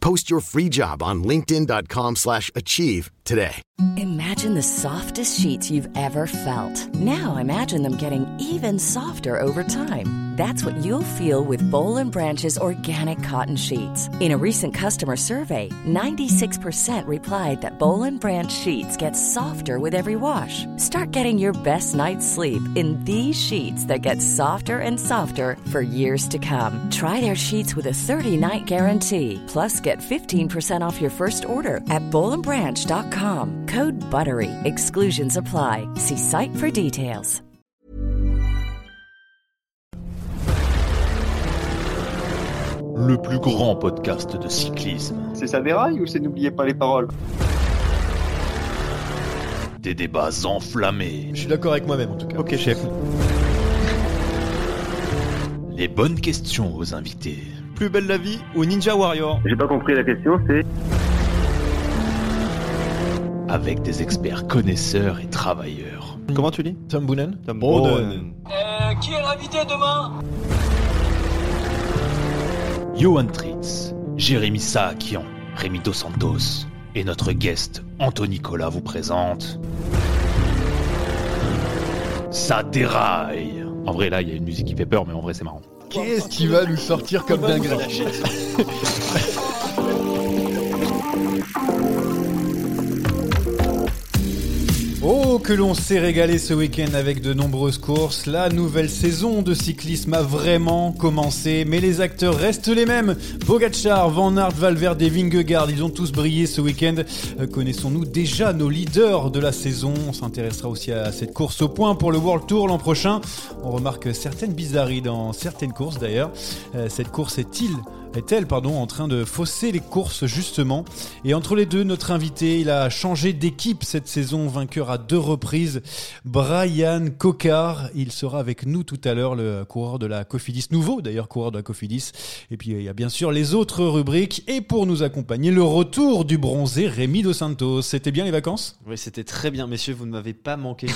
Post your free job on linkedin.com/achieve slash achieve today. Imagine the softest sheets you've ever felt. Now imagine them getting even softer over time. That's what you'll feel with Bowl Branch's organic cotton sheets. In a recent customer survey, 96% replied that Bowl Branch sheets get softer with every wash. Start getting your best night's sleep in these sheets that get softer and softer for years to come. Try their sheets with a 30-night guarantee. Plus, get 15% off your first order at bowlandbranch.com. Code BUTTERY. Exclusions apply. See site for details. Le plus grand podcast de cyclisme. C'est ça déraille ou c'est n'oubliez pas les paroles? Des débats enflammés. Je suis d'accord avec moi-même en tout cas. Ok, chef. Les bonnes questions aux invités. Plus belle la vie ou Ninja Warrior J'ai pas compris la question, c'est Avec des experts connaisseurs et travailleurs. Comment tu dis Tom Boonen Tom Boonen. qui est l'invité demain? Johan Tritz, Jérémy Saakian, Rémi Dos Santos et notre guest Anthony Nicolas vous présente. Ça déraille En vrai, là, il y a une musique qui fait peur, mais en vrai, c'est marrant. Qu'est-ce qui va nous sortir comme dinguerie Oh, que l'on s'est régalé ce week-end avec de nombreuses courses. La nouvelle saison de cyclisme a vraiment commencé, mais les acteurs restent les mêmes. Pogacar, Van Aert, Valverde et Vingegaard, ils ont tous brillé ce week-end. Euh, Connaissons-nous déjà nos leaders de la saison? On s'intéressera aussi à cette course au point pour le World Tour l'an prochain. On remarque certaines bizarreries dans certaines courses d'ailleurs. Euh, Cette course est-il est-elle pardon, en train de fausser les courses justement Et entre les deux, notre invité, il a changé d'équipe cette saison, vainqueur à deux reprises, Brian Cocard. Il sera avec nous tout à l'heure, le coureur de la Cofidis, nouveau d'ailleurs coureur de la Cofidis. Et puis il y a bien sûr les autres rubriques. Et pour nous accompagner, le retour du bronzé Rémi Dos Santos. C'était bien les vacances? Oui, c'était très bien, messieurs. Vous ne m'avez pas manqué.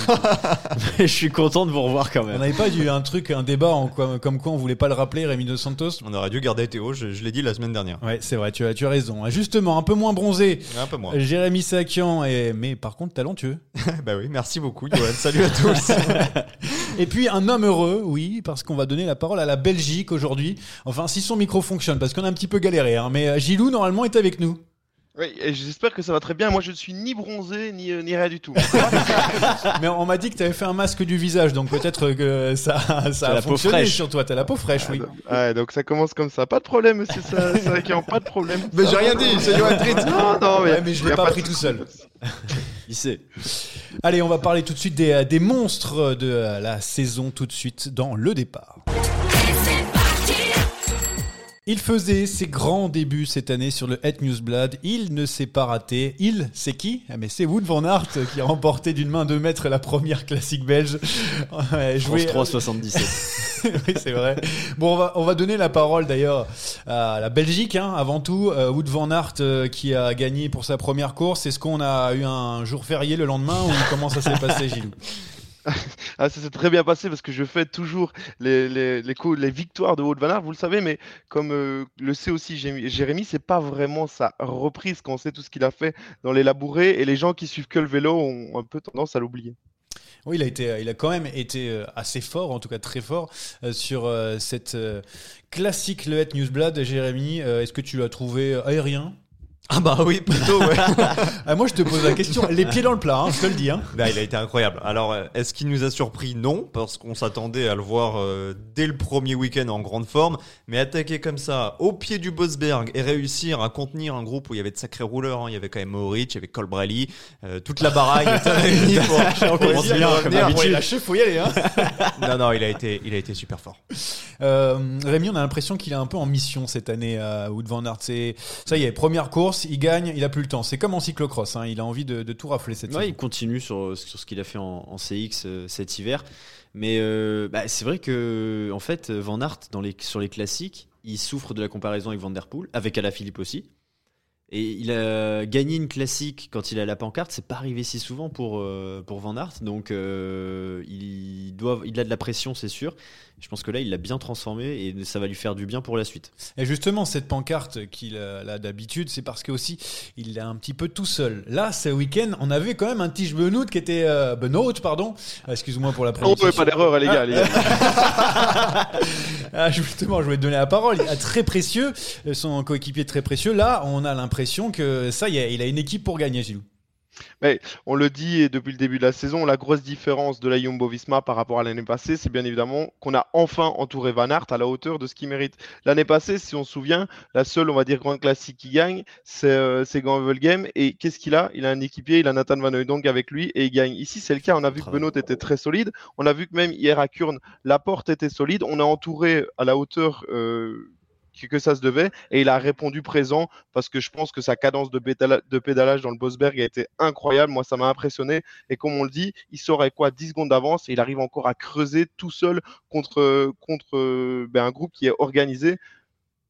Mais je suis content de vous revoir quand On même. n'avait pas eu un truc, un débat en quoi- comme quoi on voulait pas le rappeler, Rémi Dos Santos? On aurait dû garder Théo, je, je l'ai dit la semaine dernière. Ouais, c'est vrai, tu as, tu as raison. Justement, un peu moins bronzé, Un peu moins. Jérémy Sakian, mais par contre talentueux. bah oui, merci beaucoup, Johan. Salut à tous. Et puis un homme heureux, oui, parce qu'on va donner la parole à la Belgique aujourd'hui. Enfin, si son micro fonctionne, parce qu'on a un petit peu galéré. Hein. Mais euh, Gilou, normalement, est avec nous. Oui, et j'espère que ça va très bien. Moi, je ne suis ni bronzé ni, euh, ni rien du tout. Mais on m'a dit que tu avais fait un masque du visage, donc peut-être que ça, ça a la peau fonctionné fraîche. sur toi. T'as la peau fraîche, oui. ouais, donc ça commence comme ça. Pas de problème, monsieur ça, ça, qui pas de problème. Mais j'ai rien dit, c'est Johan Tritz. Non, non, mais, Ouais, mais je y l'ai a pas de pris tout souci. seul. Il sait. Allez, on va parler tout de suite des, euh, des monstres de euh, la saison, tout de suite dans le départ. Il faisait ses grands débuts cette année sur le Het Newsblad. Il ne s'est pas raté. Il, c'est qui? Ah mais C'est Wood van Aert qui a remporté d'une main de maître la première classique belge. Ouais, joué- France 377. oui, c'est vrai. Bon, on va, on va donner la parole d'ailleurs à la Belgique, hein, avant tout. Euh, Wood van Aert euh, qui a gagné pour sa première course. Est-ce qu'on a eu un jour férié le lendemain ou comment ça s'est passé, Gilou Ah, ça s'est très bien passé parce que je fais toujours les, les, les, victoires de Wout van Aert, vous le savez, mais comme euh, le sait aussi Jérémy, c'est pas vraiment sa reprise quand on sait tout ce qu'il a fait dans les labourés et les gens qui suivent que le vélo ont un peu tendance à l'oublier. Oui, il a, été, il a quand même été euh, assez fort, en tout cas très fort, euh, sur cette classique Le Het Newsblad. Jérémy, est-ce que tu l'as trouvé aérien? Ah bah oui, plutôt, ouais. Ah, moi, je te pose la question, les pieds dans le plat, hein, je te le dis. Hein. Bah, il a été incroyable. Alors, euh, est-ce qu'il nous a surpris? Non, parce qu'on s'attendait à le voir euh, dès le premier week-end en grande forme. Mais attaquer comme ça, au pied du Bosberg, et réussir à contenir un groupe où il y avait de sacrés rouleurs. hein. Il y avait quand même Mohoric, il y avait Colbrelli. euh, toute la baragne était réunie pour, pour comme d'habitude. lâché, faut y aller. Hein. Non, non, il a été, il a été super fort. Euh, Rémi, on a l'impression qu'il est un peu en mission cette année à Wood Van Aert. Ça y est, première course, il gagne, il a plus le temps. C'est comme en cyclocross, hein, il a envie de, de tout rafler cette Ouais, il continue sur, sur ce qu'il a fait en, en CX euh, cet hiver. Mais euh, bah, c'est vrai que en fait, Van Aert, dans les, sur les classiques, il souffre de la comparaison avec Van Der Poel, avec Alaphilippe aussi. Et il a gagné une classique quand il a la pancarte. C'est pas arrivé si souvent pour, euh, pour Van Aert. Donc euh, il, doit, il a de la pression, c'est sûr. Je pense que là, il l'a bien transformé et ça va lui faire du bien pour la suite. Et justement, cette pancarte qu'il a, a d'habitude, c'est parce que aussi il l'a un petit peu tout seul. Là, ce week-end, on avait quand même un Tige Benoît qui était euh, Benoît, pardon. Euh, Excuse-moi pour la Oh, prononciation. ouais, pas d'erreur, les gars, les gars. Ah, justement, je voulais te donner la parole. Ah, Très précieux, euh, son coéquipier très précieux. Là, on a l'impression que ça y est, il a une équipe pour gagner, Gilou. Mais on le dit depuis le début de la saison, la grosse différence de la Jumbo Visma par rapport à l'année passée, c'est bien évidemment qu'on a enfin entouré Van Aert à la hauteur de ce qu'il mérite. L'année passée, si on se souvient, la seule, on va dire, grande classique qui gagne, c'est euh, Game. Et qu'est-ce qu'il a? Il a un équipier, il a Nathan Van Hooydonk avec lui et il gagne. Ici, c'est le cas. On a vu que Benoît était très solide. On a vu que même hier à Kurn, la porte était solide. On a entouré à la hauteur. euh, que- ça se devait et il a répondu présent parce que je pense que sa cadence de, pédalage dans le Bosberg a été incroyable. Moi, ça m'a impressionné. Et comme on le dit, il sort quoi 10 secondes d'avance et il arrive encore à creuser tout seul contre, contre ben, un groupe qui est organisé.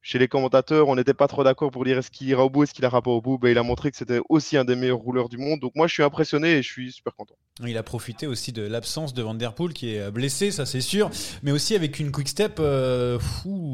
Chez les commentateurs, on n'était pas trop d'accord pour dire est-ce qu'il ira au bout, est-ce qu'il ira pas au bout. Ben, il a montré que c'était aussi un des meilleurs rouleurs du monde. Donc moi, je suis impressionné et je suis super content. Il a profité aussi de l'absence de Van Der Poel qui est blessé, ça c'est sûr, mais aussi avec une quick step, euh,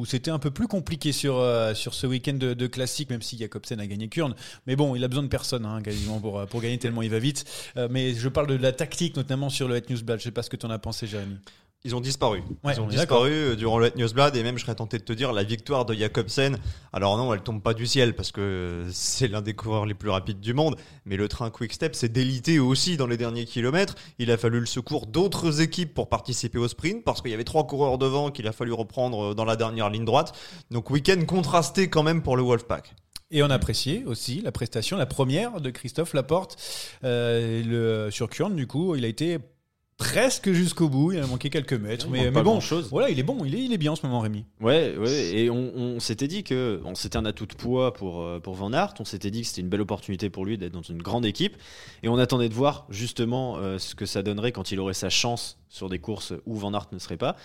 c'était un peu plus compliqué sur, euh, sur ce week-end de, classique, même si Jacobsen a gagné Kurn. Mais bon, il a besoin de personne hein, quasiment pour, euh, pour gagner tellement il va vite. Mais je parle de la tactique, notamment sur le Het Newsblad. Je sais pas ce que tu en as pensé, Jérémy. Ils ont disparu. Ouais, Ils ont disparu euh, durant le Newsblad et même je serais tenté de te dire la victoire de Jacobsen. Alors non, elle tombe pas du ciel parce que c'est l'un des coureurs les plus rapides du monde. Mais le train Quick Step s'est délité aussi dans les derniers kilomètres. Il a fallu le secours d'autres équipes pour participer au sprint parce qu'il y avait trois coureurs devant qu'il a fallu reprendre dans la dernière ligne droite. Donc week-end contrasté quand même pour le Wolfpack. Et on appréciait aussi la prestation, la première de Christophe Laporte euh, le, sur Kurn. Du coup, il a été presque jusqu'au bout. Il a manqué quelques mètres. Mais, bon, voilà, il est bon. Il est, il est bien en ce moment, Rémi. Ouais, ouais, et on, on s'était dit que bon, c'était un atout de poids pour, euh, pour Van Aert. On s'était dit que c'était une belle opportunité pour lui d'être dans une grande équipe. Et on attendait de voir justement euh, ce que ça donnerait quand il aurait sa chance sur des courses où Van Aert ne serait pas.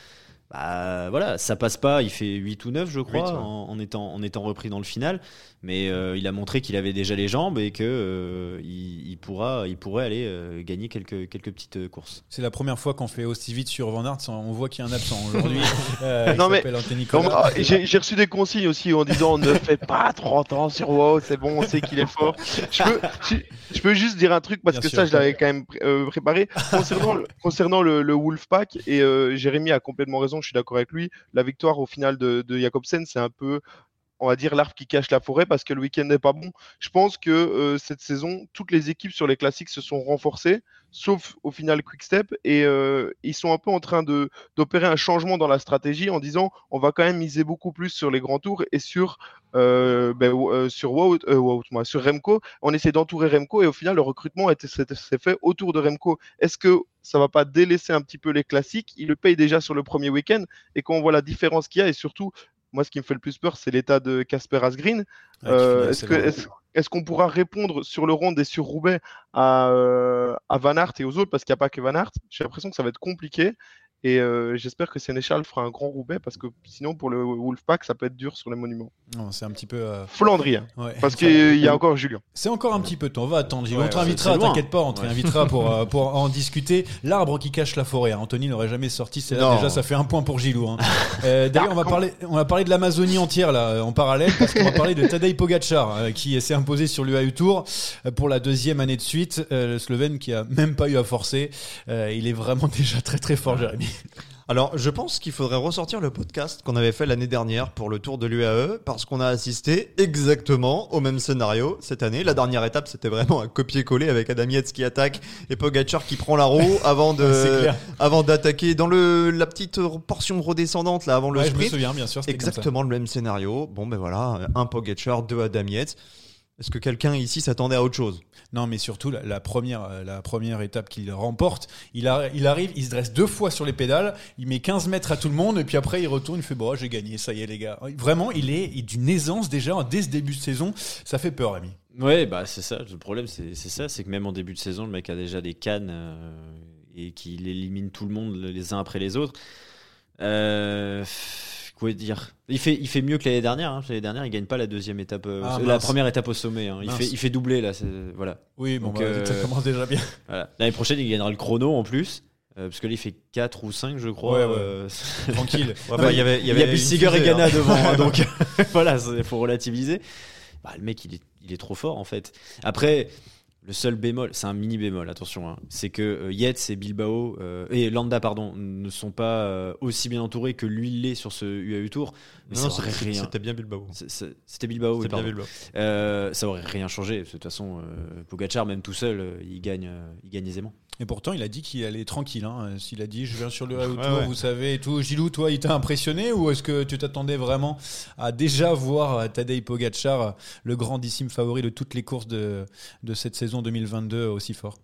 Bah voilà, ça passe pas, il fait 8 ou 9 je crois ouais. en, en étant, en étant repris dans le final, mais euh, il a montré qu'il avait déjà les jambes et que euh, il, il pourra, il pourrait aller euh, gagner quelques, quelques petites courses. C'est la première fois qu'on fait aussi vite sur Van Aert. On voit qu'il y a un absent aujourd'hui. Euh, Non, mais ah, J'ai reçu des consignes aussi en disant ne fais pas 30 ans sur WoW, c'est bon, on sait qu'il est fort. Je peux, je, je peux juste dire un truc parce Bien que sûr. ça, je l'avais quand même pré- euh, préparé. Concernant, le- concernant le, le Wolfpack, et euh, Jérémy a complètement raison, je suis d'accord avec lui. La victoire au final de, Jacobsen, c'est un peu. On va dire l'arbre qui cache la forêt parce que le week-end n'est pas bon. Je pense que euh, cette saison, toutes les équipes sur les classiques se sont renforcées, sauf au final Quickstep, et euh, ils sont un peu en train d'opérer un changement dans la stratégie en disant on va quand même miser beaucoup plus sur les grands tours et sur Remco. On essaie d'entourer Remco et au final le recrutement s'est fait autour de Remco. Est-ce que ça va pas délaisser un petit peu les classiques Il le paye déjà sur le premier week-end et quand on voit la différence qu'il y a et surtout moi, ce qui me fait le plus peur, c'est l'état de Casper Asgreen. Qui Euh, est-ce qu'on pourra répondre sur le Ronde et sur Roubaix à, euh, à Van Aert et aux autres? Parce qu'il n'y a pas que Van Aert. J'ai l'impression que ça va être compliqué. Et euh, j'espère que Sénéchal fera un grand Roubaix parce que sinon, pour le Wolfpack, ça peut être dur sur les monuments. Non, c'est un petit peu. euh, Flandrie, hein, ouais. parce qu'il y a encore Julien. C'est encore un petit peu tôt. On va attendre. Ouais, on te loin. t'inquiète pas, on te Ouais. réinvitera pour, euh, pour en discuter. L'arbre qui cache la forêt. hein. Anthony n'aurait jamais sorti. C'est là déjà, ça fait un point pour Gilou. hein. Euh, D'ailleurs, on va parler, on va parler de l'Amazonie entière là en parallèle parce qu'on va parler de Tadej Pogacar euh, qui s'est imposé sur l'UAE Tour euh, pour la deuxième année de suite. Euh, le Slovène qui a même pas eu à forcer. Euh, il est vraiment déjà très très fort, Jérémy. Alors, je pense qu'il faudrait ressortir le podcast qu'on avait fait l'année dernière pour le Tour de l'UAE, parce qu'on a assisté exactement au même scénario cette année. La dernière étape, c'était vraiment un copier-coller avec Adam Yates qui attaque et Pogacar qui prend la roue avant de, avant d'attaquer dans le, la petite portion redescendante là avant le Ouais, je me sprint. souviens, bien sûr. Exactement le même scénario. Bon, ben voilà, un Pogacar, deux Adam Yates. Est-ce que quelqu'un ici s'attendait à autre chose? Non, mais surtout la, la première, euh, la première étape qu'il remporte, il, a- il arrive, il se dresse deux fois sur les pédales, il met 15 mètres à tout le monde, et puis après il retourne, il fait bon, j'ai gagné, ça y est les gars. Vraiment, il est d'une aisance déjà dès ce début de saison, ça fait peur, ami. Ouais, bah c'est ça. Le problème, c'est c'est ça, c'est que même en début de saison, le mec a déjà des cannes euh, et qu'il élimine tout le monde les uns après les autres. Euh, dire il fait, il fait mieux que l'année dernière. hein. L'année dernière, il gagne pas la deuxième étape, euh, Ah, la première étape au sommet. hein. Il Mince. fait, il fait doubler là. Voilà. Oui, bon, Donc, bah, euh, ça commence déjà bien. voilà. L'année prochaine, il gagnera le chrono en plus. euh, parce que là, il fait 4 ou 5, je crois. Ouais, ouais. euh, Tranquille. Ouais, bah, il y avait, il y a une Bissiger et Ghana hein. devant, hein, donc voilà, il faut relativiser. Bah, le mec, il est, il est trop fort en fait. Après, le seul bémol, c'est un mini bémol, attention, hein, c'est que euh, Yates et Bilbao euh, et Landa, pardon, ne sont pas euh, aussi bien entourés que lui l'est sur ce UAE Tour. Mais Non, ça aurait c'était rien. c'était bien Bilbao. C'était Bilbao, oui, bien. Bilbao. Euh, ça aurait rien changé. De toute façon, euh, Pogacar, même tout seul, euh, il gagne, euh, il gagne aisément. Et pourtant, il a dit qu'il allait tranquille. Hein. S'il a dit, je viens sur le Ouais, retour, ouais. vous savez, et tout. Gilou, toi, il t'a impressionné ou est-ce que tu t'attendais vraiment à déjà voir Tadej Pogacar, le grandissime favori de toutes les courses de, de cette saison 2022, aussi fort?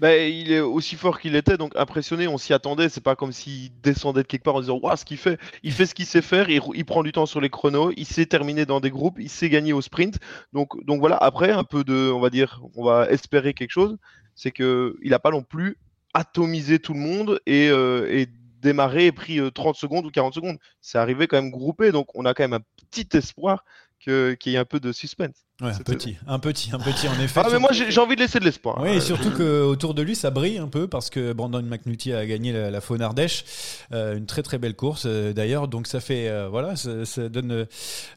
Bah, il est aussi fort qu'il était, donc impressionné, on s'y attendait. C'est pas comme s'il descendait de quelque part en disant Waouh, ce qu'il fait. Il fait ce qu'il sait faire, il, il prend du temps sur les chronos, il sait terminer dans des groupes, il sait gagner au sprint. Donc, donc voilà, après, un peu de, on va dire, on va espérer quelque chose. C'est qu'il n'a pas non plus atomisé tout le monde et, euh, et démarré et pris euh, 30 secondes ou 40 secondes. C'est arrivé quand même groupé, donc on a quand même un petit espoir qu'il y ait un peu de suspense. Ouais, un petit, un petit, un petit en effet. Ah, mais moi j'ai envie de laisser de l'espoir. Oui, Euh, et surtout qu'autour de lui, ça brille un peu parce que Brandon McNulty a gagné la, la Faune Ardèche, euh, une très très belle course euh, d'ailleurs. Donc ça fait, euh, voilà, ça, ça donne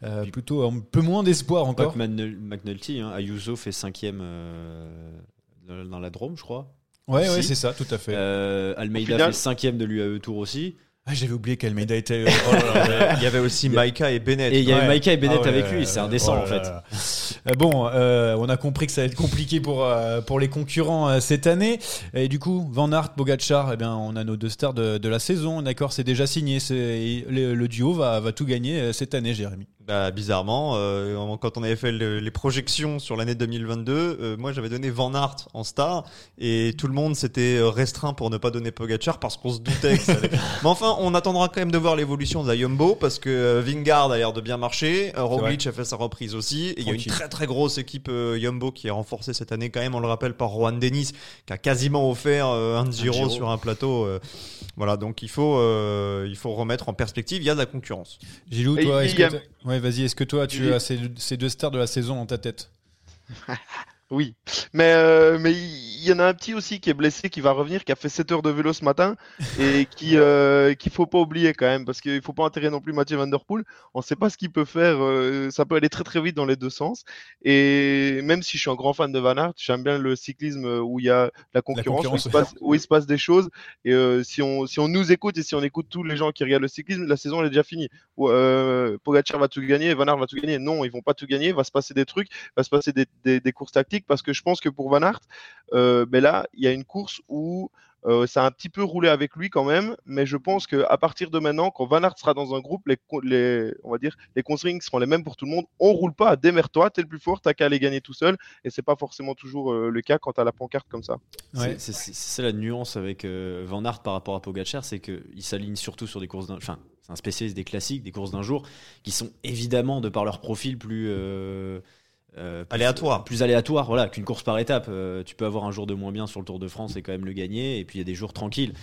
euh, plutôt un peu moins d'espoir encore. McNulty, hein, Ayuso fait cinquième euh, dans- la Drôme, je crois. Ouais, ouais, Si. c'est ça, tout à fait. Euh, Almeida final- fait cinquième de l'UAE Tour aussi. Ah, J'avais oublié qu'Almeida était. oh là là. Il y avait aussi Maika et Bennett. Et il y avait Ouais. Maika et Bennett Ah ouais, avec lui, c'est euh, indécent oh en fait. Euh, Bon, euh, on a compris que ça va être compliqué pour, euh, pour les concurrents euh, cette année. Et du coup, Van Aert, Pogacar, eh bien, on a nos deux stars de, de la saison. D'accord, c'est déjà signé. Le, le duo va, va tout gagner euh, cette année, Jérémy. Bah, bizarrement, euh, quand on avait fait le- les projections sur l'année 2022, euh, moi j'avais donné Van Aert en star et tout le monde s'était euh, restreint pour ne pas donner Pogacar parce qu'on se doutait que ça allait. Mais enfin, on attendra quand même de voir l'évolution de la Jumbo parce que euh, Vingard a l'air de bien marcher, euh, Roglic a fait sa reprise aussi et il y a une très très grosse équipe euh, Jumbo qui est renforcée cette année quand même, on le rappelle par Juan Denis qui a quasiment offert euh, un Giro, Giro. sur un plateau. euh, voilà, donc il faut euh, il faut remettre en perspective, il y a de la concurrence. Gilou, toi, est-ce que. Ouais, vas-y, est-ce que toi, tu Oui. as ces, ces deux stars de la saison dans ta tête? Oui, mais euh, mais il y en a un petit aussi qui est blessé, qui va revenir, qui a fait 7 heures de vélo ce matin et qui euh, qu'il faut pas oublier quand même parce qu'il faut pas enterrer non plus Mathieu Van Der Poel. On sait pas ce qu'il peut faire, euh, ça peut aller très très vite dans les deux sens. Et même si je suis un grand fan de Van Aert, j'aime bien le cyclisme où il y a la concurrence, concurrence, où, il se passe, où il se passe des choses. Et euh, si on si on nous écoute et si on écoute tous les gens qui regardent le cyclisme, la saison elle est déjà finie. Pogacar va tout gagner, Van Aert va tout gagner. Non, ils vont pas tout gagner. Il va se passer des trucs, il va se passer des, des, des courses tactiques parce que je pense que pour Van Aert, euh, ben là, il y a une course où euh, ça a un petit peu roulé avec lui quand même, mais je pense que à partir de maintenant, quand Van Aert sera dans un groupe, les, les on va dire les consignes seront les mêmes pour tout le monde. On roule pas, démerde-toi, t'es le plus fort, t'as qu'à aller gagner tout seul, et c'est pas forcément toujours euh, le cas quand t'as la pancarte comme ça. Ouais. C'est- la nuance avec euh, Van Aert par rapport à Pogacar, c'est qu'il s'aligne surtout sur des courses d'un. Enfin, c'est un spécialiste des classiques, des courses d'un jour, qui sont évidemment, de par leur profil, plus. Euh, plus- Aléatoire. Plus aléatoire, voilà, qu'une course par étape. Euh, tu peux avoir un jour de moins bien sur le Tour de France et quand même le gagner, et puis il y a des jours tranquilles.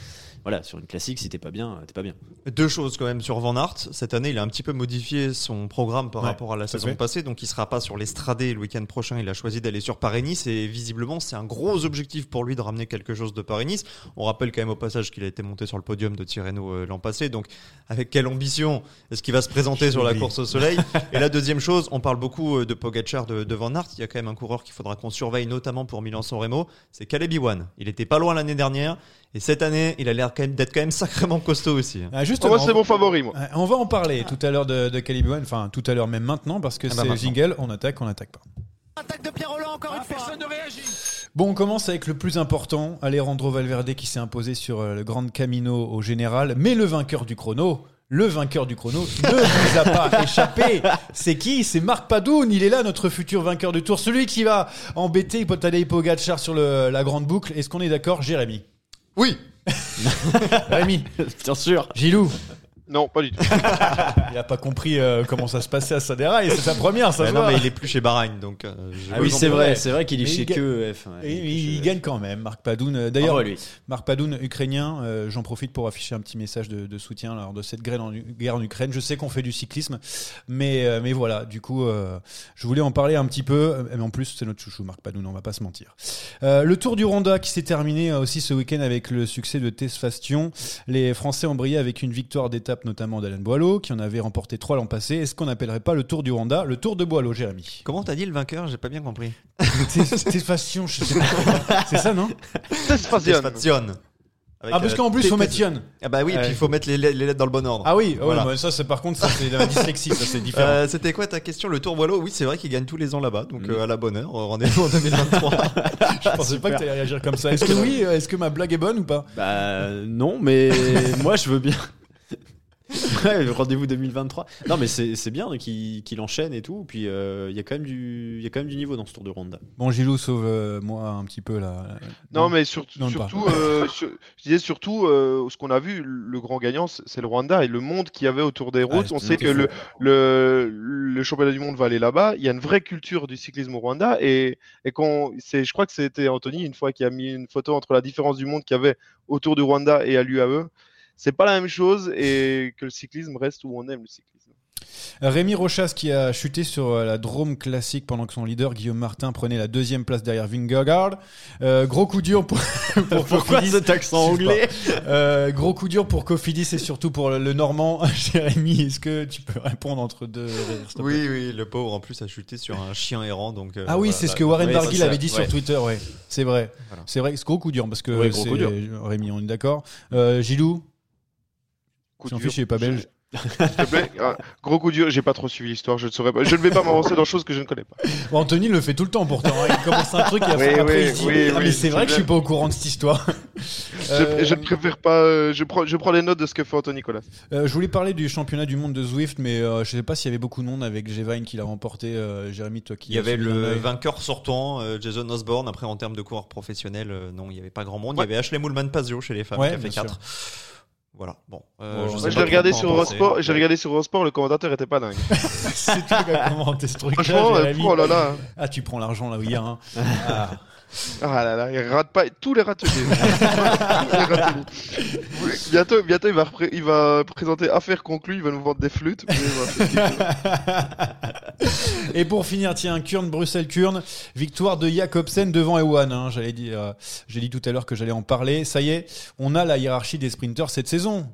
Voilà, sur une classique, si t'es pas bien, t'es pas bien. Deux choses quand même sur Van Aert. Cette année, il a un petit peu modifié son programme par Ouais, rapport à la saison fait. passée. Donc, il sera pas sur l'Estradé le week-end prochain. Il a choisi d'aller sur Paris-Nice. Et visiblement, c'est un gros objectif pour lui de ramener quelque chose de Paris-Nice. On rappelle quand même au passage qu'il a été monté sur le podium de Tirreno euh, l'an passé. Donc, avec quelle ambition est-ce qu'il va se présenter sur la course au soleil? Et la deuxième chose, on parle beaucoup de Pogacar, de de, de Van Aert, il y a quand même un coureur qu'il faudra qu'on surveille, notamment pour Milan-San Remo, c'est Caleb Iwan. Il était pas loin l'année dernière, et cette année, il a l'air d'être quand même sacrément costaud aussi. Ah, justement, moi, c'est mon favori, moi. On va en parler tout à l'heure de, de Caleb enfin tout à l'heure même maintenant parce que Ah bah c'est maintenant. jingle, on attaque, on attaque pas. Bon, on commence avec le plus important, Alejandro Valverde qui s'est imposé sur euh, le Grand Camino au général, mais le vainqueur du chrono, le vainqueur du chrono ne vous a pas échappé. C'est qui? C'est Marc Padoun, il est là, notre futur vainqueur du tour, celui qui va embêter Tadej Pogacar sur le- la grande boucle. Est-ce qu'on est d'accord, Jérémy? Oui. Rémi, Bien sûr. Gilou, Non, pas du tout. il a pas compris euh, comment ça se passait à Sadera et c'est sa première, ça se non, voit. mais il est plus chez Bahreïn, donc. euh, Ah oui, c'est vrai, c'est vrai qu'il est Mais chez il ga- que F. ouais, Et il EF. gagne quand même, Marc Padoun. Euh, D'ailleurs. Marc Padoun, ukrainien, euh, j'en profite pour afficher un petit message de, de soutien lors de cette guerre en, guerre en Ukraine. Je sais qu'on fait du cyclisme, mais, euh, mais voilà, du coup, euh, je voulais en parler un petit peu. Mais en plus, c'est notre chouchou, Marc Padoun, on va pas se mentir. Euh, le Tour du Rwanda qui s'est terminé aussi ce week-end avec le succès de Tess Fastion. Les Français ont brillé avec une victoire notamment d'Alain Boileau, qui en avait remporté trois l'an passé. Est-ce qu'on n'appellerait pas le Tour du Rwanda le Tour de Boileau, Jérémy? Comment t'as dit le vainqueur? J'ai pas bien compris. Fastion, je sais pas. c'est ça, non? Avec, Ah, parce euh, qu'en plus, il faut mettre Yann. Ah bah oui, et puis il faut mettre les, lettres dans le bon ordre. Ah oui, Voilà. ça, c'est par contre, ça c'est la dyslexie, ça c'est différent. Euh, C'était quoi ta question? Le Tour Boileau? Oui, c'est vrai qu'il gagne tous les ans là-bas, donc euh, à la bonne heure. Rendez-vous en 2023. je pensais pas que t'allais réagir comme ça. Est-ce que oui euh, Est-ce que ma blague est bonne ou pas? Bah non, mais moi je veux bien. Ouais, rendez-vous 2023. Non, mais c'est bien qu'il enchaîne et tout. Puis euh, il y a quand même du, il y a quand même du niveau dans ce Tour de Ronde. Bon, Gilou, sauve-moi un petit peu là. Non, mais sur- Non, surtout, euh, sur- je disais surtout, euh, ce qu'on a vu, le grand gagnant, c'est le Rwanda et le monde qu'il y avait autour des routes. On sait que le, le, le championnat du monde va aller là-bas. Il y a une vraie culture du cyclisme au Rwanda et, et je crois que c'était Anthony une fois qui a mis une photo entre la différence du monde qu'il y avait autour du Rwanda et à l'UAE. C'est pas la même chose et que le cyclisme reste où on aime le cyclisme. Rémi Rochas qui a chuté sur euh, la Drôme classique pendant que son leader Guillaume Martin prenait la deuxième place derrière Vingegaard. Euh, gros coup dur pour, pour Pourquoi Cofidis. cet accent anglais. Euh, Gros coup dur pour Cofidis et surtout pour le, Normand. Jérémy, est-ce que tu peux répondre entre deux oui, oui, le pauvre en plus a chuté sur un chien errant. Donc, euh, Ah oui, voilà, c'est ce là, que Warren Barguil avait dit sur. Twitter, ouais. C'est vrai. Voilà. C'est vrai que c'est gros coup dur parce que Ouais, gros c'est coup dur. Rémi, on est d'accord. Euh, Gilou, Coup dur. fiche, il est pas belge. S'il te plaît, Ah, gros coup dur. J'ai pas trop suivi l'histoire. Je ne saurais pas. Je ne vais pas m'avancer dans des choses que je ne connais pas. Bon, Anthony le fait tout le temps pourtant. hein. Il commence un truc et après, Oui, après, oui, il dit oui, Ah, oui, mais c'est vrai que je suis pas au courant de cette histoire. Je, Euh, je ne préfère pas. euh, Je prends, je prends les notes de ce que fait Anthony Nicolas. Euh, je voulais parler du championnat du monde de Zwift, mais euh, je sais pas s'il y avait beaucoup de monde avec Gevine qui l'a remporté. Euh, Jérémy, toi qui Il y avait le vainqueur sortant, euh, Jason Osborne. Après, en termes de coureurs professionnels, euh, non, il n'y avait pas grand monde. Ouais. Il y avait Ashley Moulman Pazio chez les femmes Ouais, qui a fait bien 4. Voilà, bon. euh, Bon, je ouais, l'ai regardé sur. Eurosport. J'ai regardé sur Eurosport. Le commentateur était pas dingue. c'est toi qui as commenté ce truc-là, Franchement, euh, oh là là. Ah, tu prends l'argent là où il y a. Hein. Ah. Ah là là, il rate pas tous les râteliers. Tous les râteliers. Oui, bientôt, bientôt, il va, repré- il va présenter affaire conclue. Il va nous vendre des flûtes. Et pour finir, tiens, Kurn, Bruxelles, Kurn, victoire de Jacobsen devant Ewan. Hein, j'allais dire, euh, j'ai dit tout à l'heure que j'allais en parler. Ça y est, on a la hiérarchie des sprinters cette saison.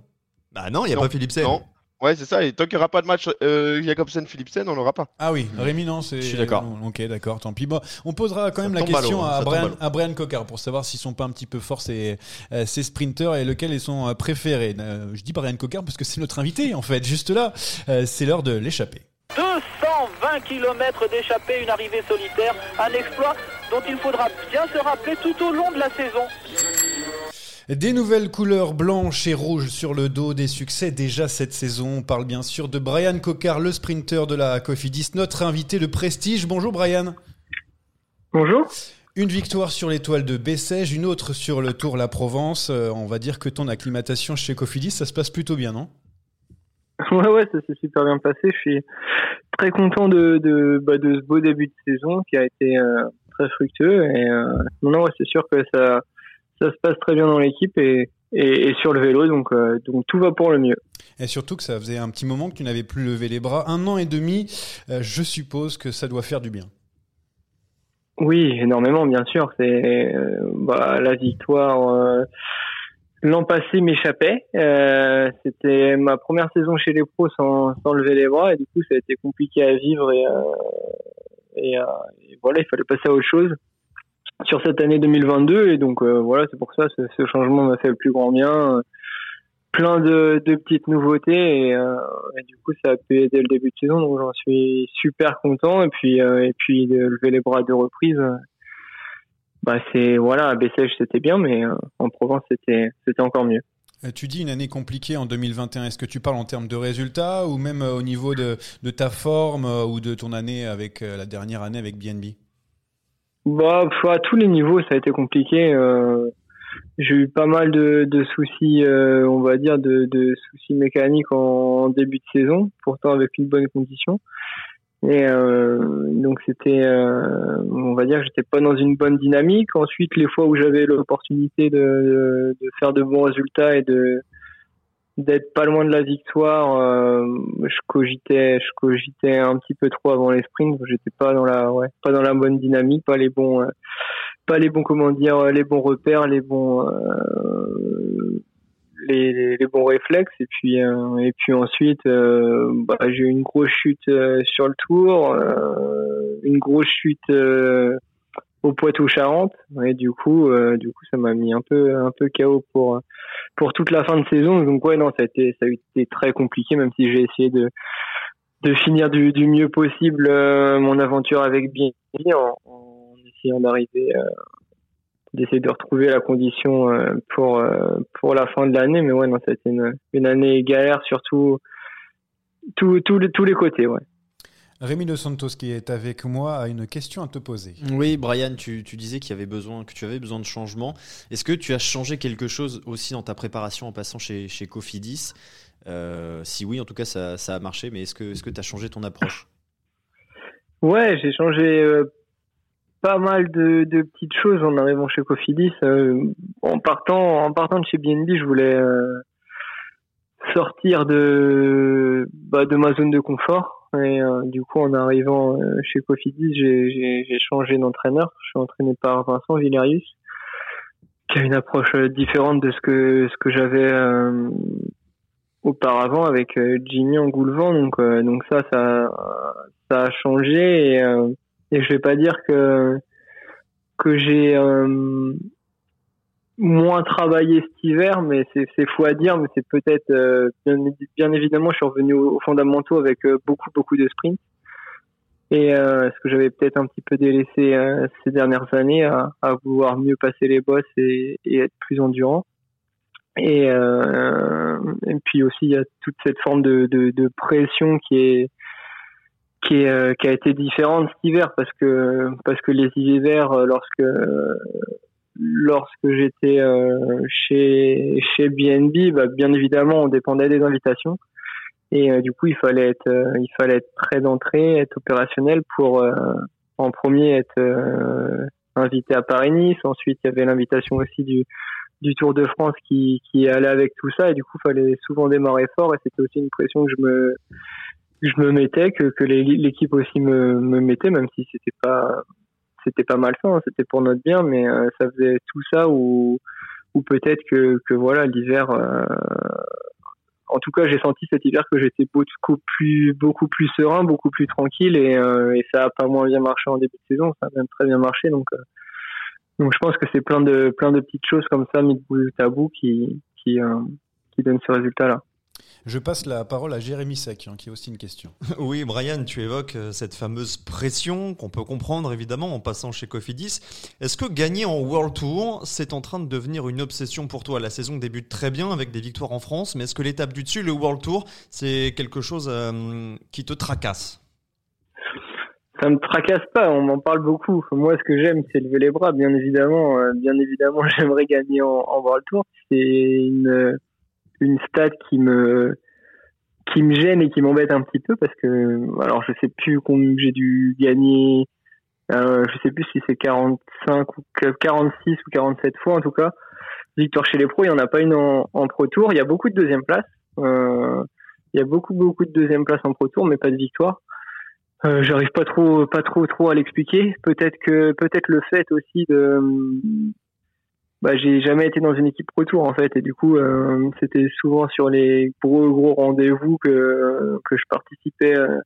Bah non, il n'y a Non. pas Philippe Sen. Non. Ouais, c'est ça. Et tant qu'il n'y aura pas de match euh, Jacobsen-Philipsen, on l'aura pas. Ah oui, Rémi, non, c'est. Je suis d'accord. non, Ok, d'accord, tant pis. Bon, on posera quand même Ça la question à, Brian, à Brian Cocard pour savoir s'ils sont pas un petit peu forts ces, euh, ces sprinters et lesquels ils sont euh, préférés. Euh, je dis Brian Cocard parce que c'est notre invité en fait. Juste là, euh, c'est l'heure de l'échapper. 220 km d'échappée, une arrivée solitaire, un exploit dont il faudra bien se rappeler tout au long de la saison. Des nouvelles couleurs blanches et rouges sur le dos, des succès déjà cette saison. On parle bien sûr de Brian Cocard, le sprinter de la Cofidis, notre invité de prestige. Bonjour Brian. Bonjour. Une victoire sur l'étoile de Bessèges, une autre sur le Tour La Provence. Euh, on va dire que ton acclimatation chez Cofidis, ça se passe plutôt bien, non? Ouais, ouais, ça s'est super bien passé. Je suis très content de, de, bah, de ce beau début de saison qui a été euh, très fructueux. Et euh, non, ouais, c'est sûr que ça, ça se passe très bien dans l'équipe et, et, et sur le vélo, donc, euh, donc tout va pour le mieux. Et surtout que ça faisait un petit moment que tu n'avais plus levé les bras. Un an et demi, euh, je suppose que ça doit faire du bien. Oui, énormément, bien sûr. C'est euh, bah, la victoire. L'an passé m'échappait. Euh, C'était ma première saison chez les pros sans, sans lever les bras et du coup ça a été compliqué à vivre et, euh, et, et, voilà, il fallait passer à autre chose sur cette année 2022 et donc voilà, c'est pour ça ce, ce changement m'a fait le plus grand bien plein de, petites nouveautés et, euh, et, du coup ça a pu aider le début de saison donc j'en suis super content et puis euh, et puis de lever les bras de reprise euh, bah c'est voilà à Bessèges c'était bien mais euh, en Provence c'était c'était encore mieux tu dis une année compliquée en 2021. Est-ce que tu parles en termes de résultats ou même au niveau de, de ta forme ou de ton année avec la dernière année avec BNB Bah, à tous les niveaux, ça a été compliqué. Euh, j'ai eu pas mal de, de soucis, euh, on va dire, de, de soucis mécaniques en, début de saison, pourtant avec une bonne condition. Et euh, donc c'était, on va dire, j'étais pas dans une bonne dynamique. Ensuite, les fois où j'avais l'opportunité de, de, faire de bons résultats et de d'être pas loin de la victoire, euh, je cogitais, je cogitais un petit peu trop avant les sprints. J'étais pas dans la, ouais, pas dans la bonne dynamique, pas les bons, euh, pas les bons comment dire euh, les bons repères les bons euh, les, les, bons réflexes et puis euh, et puis ensuite bah, j'ai eu une grosse chute sur le tour une grosse chute au Poitou-Charentes. Et du coup du coup ça m'a mis un peu un peu chaos pour pour toute la fin de saison. Donc ouais non ça a été ça a été très compliqué même si j'ai essayé de de finir du, du mieux possible mon aventure avec bien en essayant d'arriver euh, d'essayer de retrouver la condition euh, pour euh, pour la fin de l'année. Mais ouais non ça a été une, une année galère surtout tous tous les tous les côtés ouais Rémi De Santos qui est avec moi a une question à te poser. Oui, Brian, tu, tu disais qu'il y avait besoin, que tu avais besoin de changement. Est-ce que tu as changé quelque chose aussi dans ta préparation en passant chez, chez Cofidis? Euh, Si oui, en tout cas, ça, ça a marché, mais est-ce que tu est as changé ton approche? Ouais, j'ai changé pas mal de, de, petites choses en arrivant chez Cofidis. Euh, en partant, en partant de chez BNB, je voulais euh, sortir de bah, de ma zone de confort. Et euh, du coup, en arrivant chez Cofidis, j'ai changé d'entraîneur. Je suis entraîné par Vincent Villarius, qui a une approche différente de ce que ce que j'avais auparavant avec Jimmy en Goulevent. Donc donc ça, ça ça a changé et et je vais pas dire que que j'ai euh, moins travaillé cet hiver, mais c'est fou à dire, mais c'est peut-être euh, bien, évidemment, je suis revenu aux, fondamentaux avec euh, beaucoup beaucoup de sprints et ce que j'avais peut-être un petit peu délaissé ces dernières années à, à, vouloir mieux passer les bosses et, et être plus endurant? Et, et puis aussi il y a toute cette forme de, de, de pression qui est qui, est, euh, qui a été différente cet hiver parce que parce que les hivers euh, lorsque lorsque j'étais euh, chez chez BNB bah, bien évidemment on dépendait des invitations. Et du coup il fallait être il fallait être prêt d'entrée être opérationnel pour en premier être invité à Paris Nice. Ensuite il y avait l'invitation aussi du du Tour de France qui qui allait avec tout ça. Et du coup il fallait souvent démarrer fort. Et c'était aussi une pression que je me je me mettais, que, que l'équipe aussi me, me mettait, même si c'était pas c'était pas mal fait, hein, c'était pour notre bien, mais euh, ça faisait tout ça ou ou peut-être que, que voilà l'hiver. Euh, en tout cas, j'ai senti cet hiver que j'étais beaucoup plus beaucoup plus serein, beaucoup plus tranquille et, euh, et ça a pas moins bien marché en début de saison, ça a même très bien marché donc. donc je pense que c'est plein de plein de petites choses comme ça mis de bout à bout qui qui qui donnent ce résultat là. Je passe la parole à Jérémy Sec, hein, qui a aussi une question. Oui, Brian, tu évoques euh, cette fameuse pression qu'on peut comprendre évidemment en passant chez Cofidis. Est-ce que gagner en World Tour, c'est en train de devenir une obsession pour toi? La saison débute très bien avec des victoires en France, mais est-ce que l'étape du dessus, le World Tour, c'est quelque chose euh, qui te tracasse? Ça me tracasse pas, on m'en parle beaucoup. Moi, ce que j'aime, c'est lever les bras, bien évidemment. Euh, bien évidemment, j'aimerais gagner en, en World Tour. C'est une, une stat qui me qui me gêne et qui m'embête un petit peu parce que alors je sais plus combien j'ai dû gagner euh, je sais plus si c'est 45 ou 46 ou 47 fois en tout cas. Victoire chez les pros il y en a pas une en, en pro tour. Il y a beaucoup de deuxième place euh, il y a beaucoup beaucoup de deuxième place en pro tour mais pas de victoire. Euh, j'arrive pas trop pas trop trop à l'expliquer. Peut-être que peut-être le fait aussi de bah, j'ai jamais été dans une équipe retour en fait et du coup euh, c'était souvent sur les gros gros rendez-vous que que je participais euh,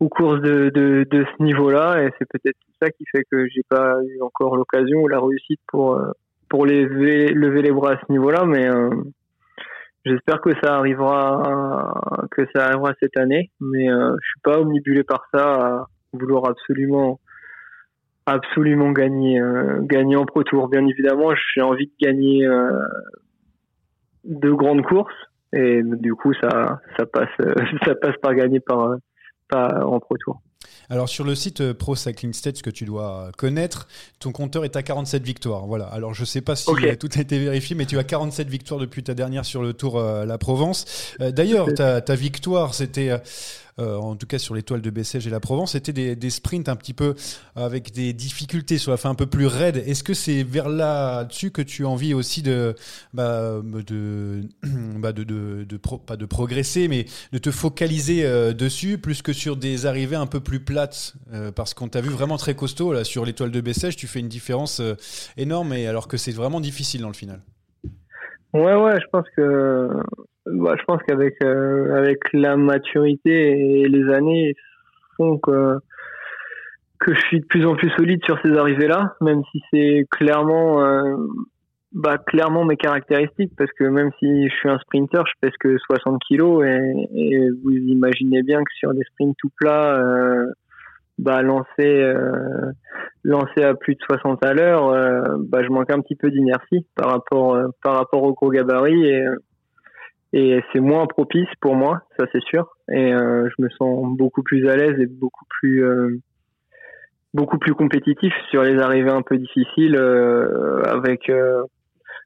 aux courses de, de, de ce niveau-là et c'est peut-être ça qui fait que j'ai pas eu encore l'occasion ou la réussite pour euh, pour lever lever les bras à ce niveau-là mais euh, j'espère que ça arrivera que ça arrivera cette année mais euh, je suis pas omnibulé par ça à vouloir absolument absolument gagner gagner en pro tour bien évidemment j'ai envie de gagner de grandes courses et du coup ça ça passe ça passe par gagner par pas en Pro Tour. Alors sur le site euh, Pro Cycling Stats que tu dois connaître, ton compteur est à 47 victoires. Voilà. Alors je sais pas si tout a été vérifié, mais tu as 47 victoires depuis ta dernière sur le Tour euh, La Provence. Euh, d'ailleurs, ta, ta, victoire, c'était euh, en tout cas sur l'étoile de Bessèges et la Provence, c'était des, sprints un petit peu avec des difficultés sur la fin un peu plus raide. Est-ce que c'est vers là-dessus que tu as envie aussi de, bah, bah, de, de, pas de progresser, mais de te focaliser euh, dessus plus que sur des arrivées un peu plus plates euh, Parce qu'on t'a vu vraiment très costaud là sur l'étoile de Bessèges, tu fais une différence énorme, et alors que c'est vraiment difficile dans le final? Ouais, ouais, je pense que bah, je pense qu'avec euh, avec la maturité et les années font que que je suis de plus en plus solide sur ces arrivées-là, même si c'est clairement euh, bah clairement mes caractéristiques parce que même si je suis un sprinter, je pèse que 60 kilos et, et vous imaginez bien que sur des sprints tout plats, euh, bah lancer euh, lancer à plus de 60 à l'heure, euh, bah je manque un petit peu d'inertie par rapport par rapport au gros gabarit et et c'est moins propice pour moi, ça c'est sûr. Et euh, je me sens beaucoup plus à l'aise et beaucoup plus euh, beaucoup plus compétitif sur les arrivées un peu difficiles euh, avec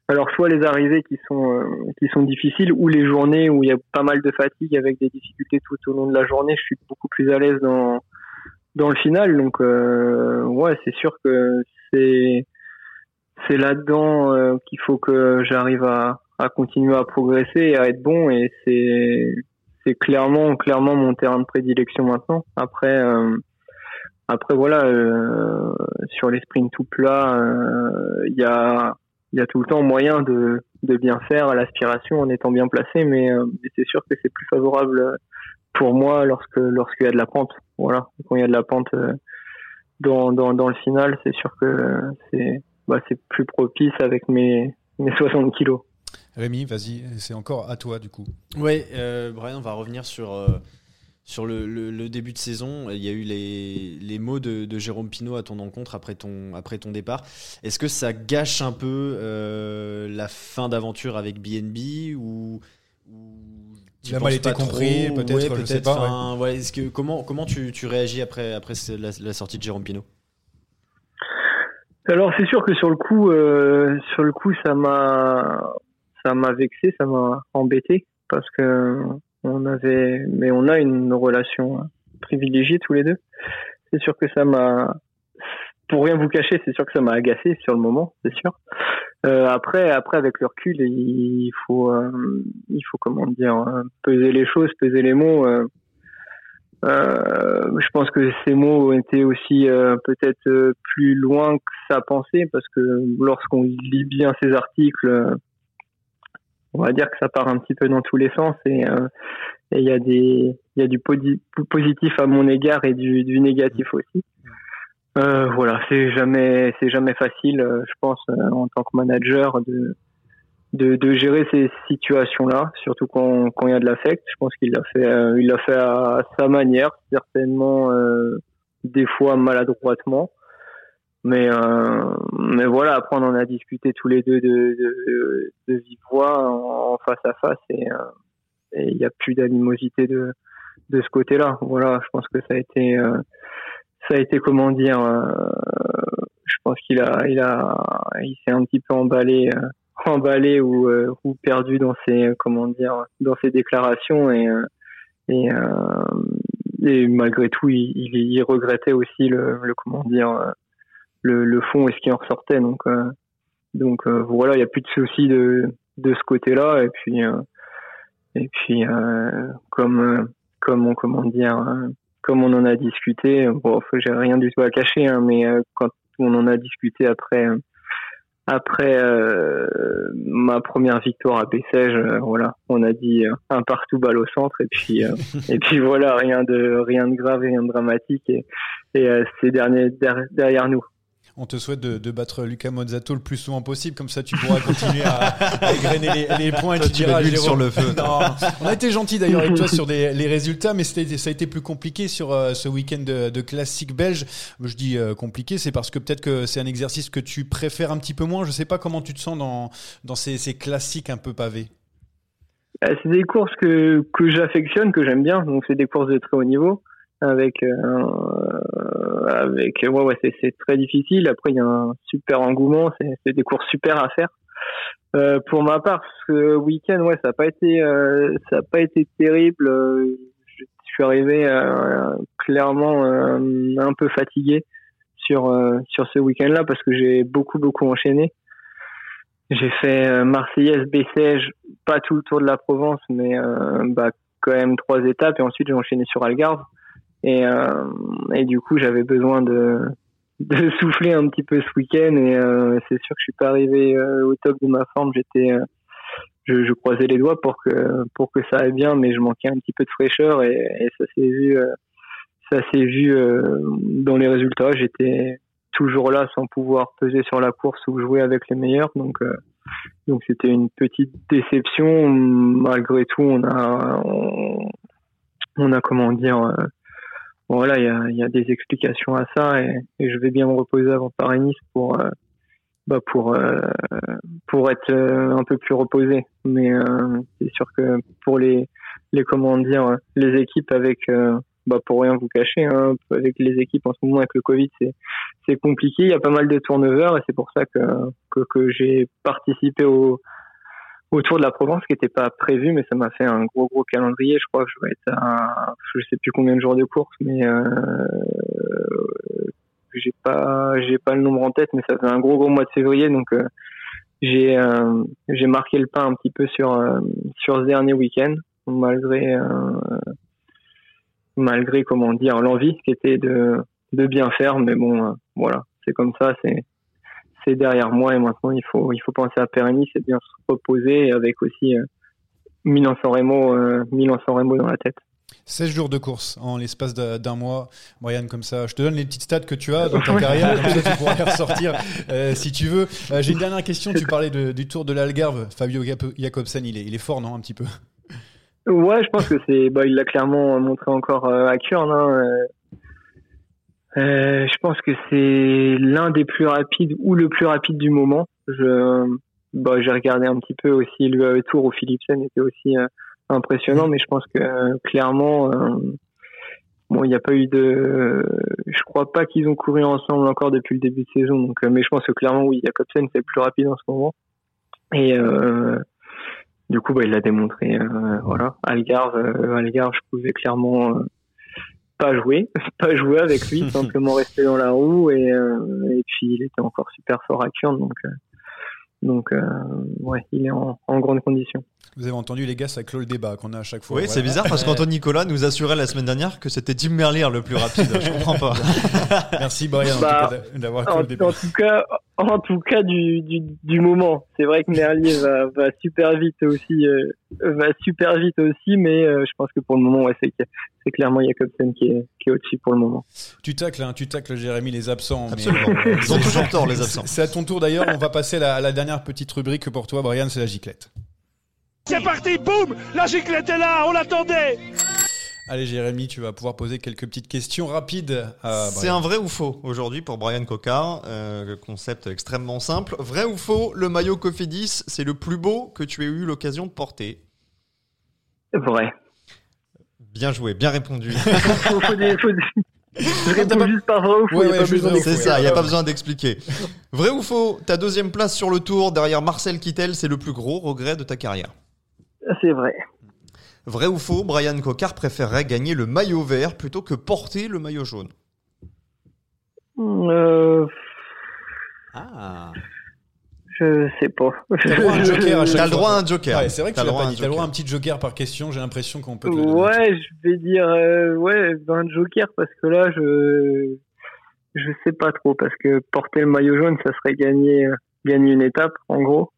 alors soit les arrivées qui sont qui sont difficiles ou les journées où il y a pas mal de fatigue avec des difficultés tout au long de la journée, je suis beaucoup plus à l'aise dans dans le final. Donc ouais, c'est sûr que c'est c'est là-dedans qu'il faut que j'arrive à à continuer à progresser et à être bon et c'est c'est clairement clairement mon terrain de prédilection maintenant. Après euh, après voilà euh, sur les sprints tout plats, euh, il y a il y a tout le temps moyen de de bien faire à l'aspiration en étant bien placé, mais, mais c'est sûr que c'est plus favorable pour moi lorsque lorsqu'il y a de la pente. Voilà, quand il y a de la pente dans dans dans le final, c'est sûr que c'est bah, c'est plus propice avec mes mes 60 kilos. Rémi, vas-y, c'est encore à toi du coup. Oui, euh, Brian, on va revenir sur, euh, sur le, début de saison. Il y a eu les, les mots de, Jérôme Pinault à ton encontre après ton, après ton départ. Est-ce que ça gâche un peu euh, la fin d'aventure avec BNB ou, ou il a mal été compris, peut-être, je sais pas. est-ce que, comment, comment tu, tu réagis après, après la, la sortie de Jérôme Pinault? Alors c'est sûr que sur le coup, sur le coup, ça m'a, ça m'a vexé, ça m'a embêté parce que on avait, mais on a une relation privilégiée tous les deux. C'est sûr que ça m'a, pour rien vous cacher, c'est sûr que ça m'a agacé sur le moment, c'est sûr. Euh, après, après avec le recul, il faut, euh, il faut comment dire, peser les choses, peser les mots. Euh, euh je pense que ces mots étaient aussi euh, peut-être plus loin que ça pensait parce que lorsqu'on lit bien ces articles on va dire que ça part un petit peu dans tous les sens et euh, il y a des il y a du positif à mon égard et du, du négatif aussi. Euh, voilà, c'est jamais c'est jamais facile, euh, je pense, euh, en tant que manager de de, de gérer ces situations-là, surtout quand quand il y a de l'affect. Je pense qu'il l'a fait il l'a fait à, sa manière, certainement des fois maladroitement. Mais euh, mais voilà, après on en a discuté tous les deux de, de, de vive voix en, face à face et euh, il n'y a plus d'animosité de de ce côté-là. Voilà, je pense que ça a été euh, ça a été comment dire. je pense qu'il a il a il s'est un petit peu emballé emballé ou ou perdu dans ses comment dire dans ses déclarations et et, et malgré tout il, regrettait aussi le, comment dire le, fond et ce qui en ressortait. Donc, euh, donc euh, voilà, il n'y a plus de soucis de, de ce côté-là. Et puis, euh, et puis comme, comme on, comment dire, comme on en a discuté, bon, j'ai rien du tout à cacher, hein, mais quand on en a discuté après, après euh, ma première victoire à Bessèges, euh, voilà, on a dit euh, un partout balle au centre et puis euh, et puis voilà, rien de rien de grave, rien de dramatique et, et euh, c'est dernier der- derrière nous. On te souhaite de, de battre Luca Mozzato le plus souvent possible, comme ça tu pourras continuer à, à égrener les, les points et tu tu diras l'huile sur le feu, Non, on a été gentil d'ailleurs avec toi sur des- les résultats, mais c'était- ça a été plus compliqué sur euh, ce week-end de, de classique belge. Je dis euh, compliqué, c'est parce que peut-être que c'est un exercice que tu préfères un petit peu moins. Je sais pas comment tu te sens dans, dans ces, ces classiques un peu pavés. Euh, C'est des courses que, que j'affectionne, que j'aime bien. Donc c'est des courses de très haut niveau avec euh, avec ouais ouais c'est c'est très difficile. Après il y a un super engouement, c'est des courses super à faire. Euh, pour ma part, ce week-end ouais ça a pas été euh, ça a pas été terrible. Euh, Je, suis arrivé euh, clairement euh, un peu fatigué sur euh, sur ce week-end-là parce que j'ai beaucoup beaucoup enchaîné. J'ai fait euh, Marseillaise, Bessèges, pas tout le tour de la Provence, mais euh, bah, quand même trois étapes. Et ensuite, j'ai enchaîné sur Algarve. Et, euh, et du coup, j'avais besoin de, de souffler un petit peu ce week-end. Et euh, c'est sûr que je suis pas arrivé euh, au top de ma forme. J'étais, je, croisais les doigts pour que pour que ça aille bien, mais je manquais un petit peu de fraîcheur et, ça s'est vu, ça s'est vu dans les résultats. J'étais toujours là sans pouvoir peser sur la course ou jouer avec les meilleurs. Donc, donc c'était une petite déception. Malgré tout, on a, on a comment dire, euh, voilà, il y a, des explications à ça et, je vais bien me reposer avant Paris-Nice pour, euh, bah pour, euh, pour être euh, un peu plus reposé. Mais c'est sûr que pour les, les comment les équipes avec bah pour rien vous cacher, hein, avec les équipes en ce moment avec le Covid, c'est c'est compliqué. Il y a pas mal de turnover et c'est pour ça que que, que j'ai participé au au Tour de la Provence, qui n'était pas prévu, mais ça m'a fait un gros gros calendrier. Je crois que je vais être à je sais plus combien de jours de course, mais euh, j'ai pas j'ai pas le nombre en tête, mais ça fait un gros gros mois de février, donc euh, j'ai euh, j'ai marqué le pas un petit peu sur euh, sur ce dernier week-end, malgré malgré comment dire l'envie qui était de de bien faire mais bon voilà c'est comme ça c'est c'est derrière moi et maintenant il faut il faut penser à Pérennis et bien se reposer avec aussi euh, Milan-San Remo euh, Milan-San Remo dans la tête 16 jours de course en l'espace d'un mois. Brian, comme ça, je te donne les petites stats que tu as dans ta carrière, comme ça tu pourras les ressortir euh, si tu veux. Euh, J'ai une dernière question, tu parlais de- du tour de l'Algarve. Fabio Jacobsen, il est, il est fort, non Un petit peu? Ouais, je pense que c'est, bah, il l'a clairement montré encore euh, à Kurn. Hein, euh. Je pense que c'est l'un des plus rapides ou le plus rapide du moment. Je, bah, j'ai regardé un petit peu aussi le tour où Philipsen était aussi euh, impressionnant, mais je pense que euh, clairement, bon, il n'y a pas eu de, je crois pas qu'ils ont couru ensemble encore depuis le début de saison. Donc, mais je pense que clairement, oui, Jacobsen c'est le plus rapide en ce moment. Et du coup, bah, il l'a démontré. voilà, Algarve, Algarve, je pouvais clairement pas jouer, pas jouer avec lui, simplement rester dans la roue. Et, euh, et puis, il était encore super fort à Kurn, donc euh, donc euh, ouais, il est en, en grande condition. Vous avez entendu, les gars, ça clôt le débat qu'on a à chaque fois. Oui, c'est bizarre parce qu'Anthony Nicolas nous assurait la semaine dernière que c'était Tim Merlier le plus rapide. Je comprends pas. Merci Brian Bah, d'avoir clos le débat. en tout cas, en tout cas du, du, du moment. C'est vrai que Merlier va, va super vite aussi, euh, va super vite aussi, mais euh, je pense que pour le moment, ouais, c'est c'est clairement Jacobsen qui est, qui est au-dessus pour le moment. Tu tacles, hein, tu tacles Jérémy les absents. mais- Absolument. Ils ont toujours tort, les absents. C'est à ton tour d'ailleurs. On va passer à la, à la dernière petite rubrique pour toi, Brian, c'est la giclette. C'est parti, boum La giclette est là, on l'attendait Allez Jérémy, tu vas pouvoir poser quelques petites questions rapides. à C'est un vrai ou faux aujourd'hui pour Brian Cocard. Euh, le concept extrêmement simple. Vrai ou faux, le maillot Cofidis, c'est le plus beau que tu aies eu l'occasion de porter Vrai. Bien joué, bien répondu. Faut- faut des- faut des- Je réponds juste par vrai ou faux. Ouais, y a ouais, pas juste besoin vrai ou C'est ça, il n'y a pas besoin d'expliquer. Vrai ou faux, ta deuxième place sur le tour derrière Marcel Kittel, c'est le plus gros regret de ta carrière C'est vrai. Vrai ou faux, Brian Cocard préférerait gagner le maillot vert plutôt que porter le maillot jaune Euh, Ah. je sais pas. T'as le droit à un joker à chaque T'as le droit à un joker. Ouais, c'est vrai que T'as tu le l'as droit pas à un dit. T'as le droit à un joker. petit joker par question. J'ai l'impression qu'on peut te le donner. Ouais, je vais dire euh, ouais un joker parce que là je je sais pas trop parce que porter le maillot jaune ça serait gagner euh, gagner une étape, en gros.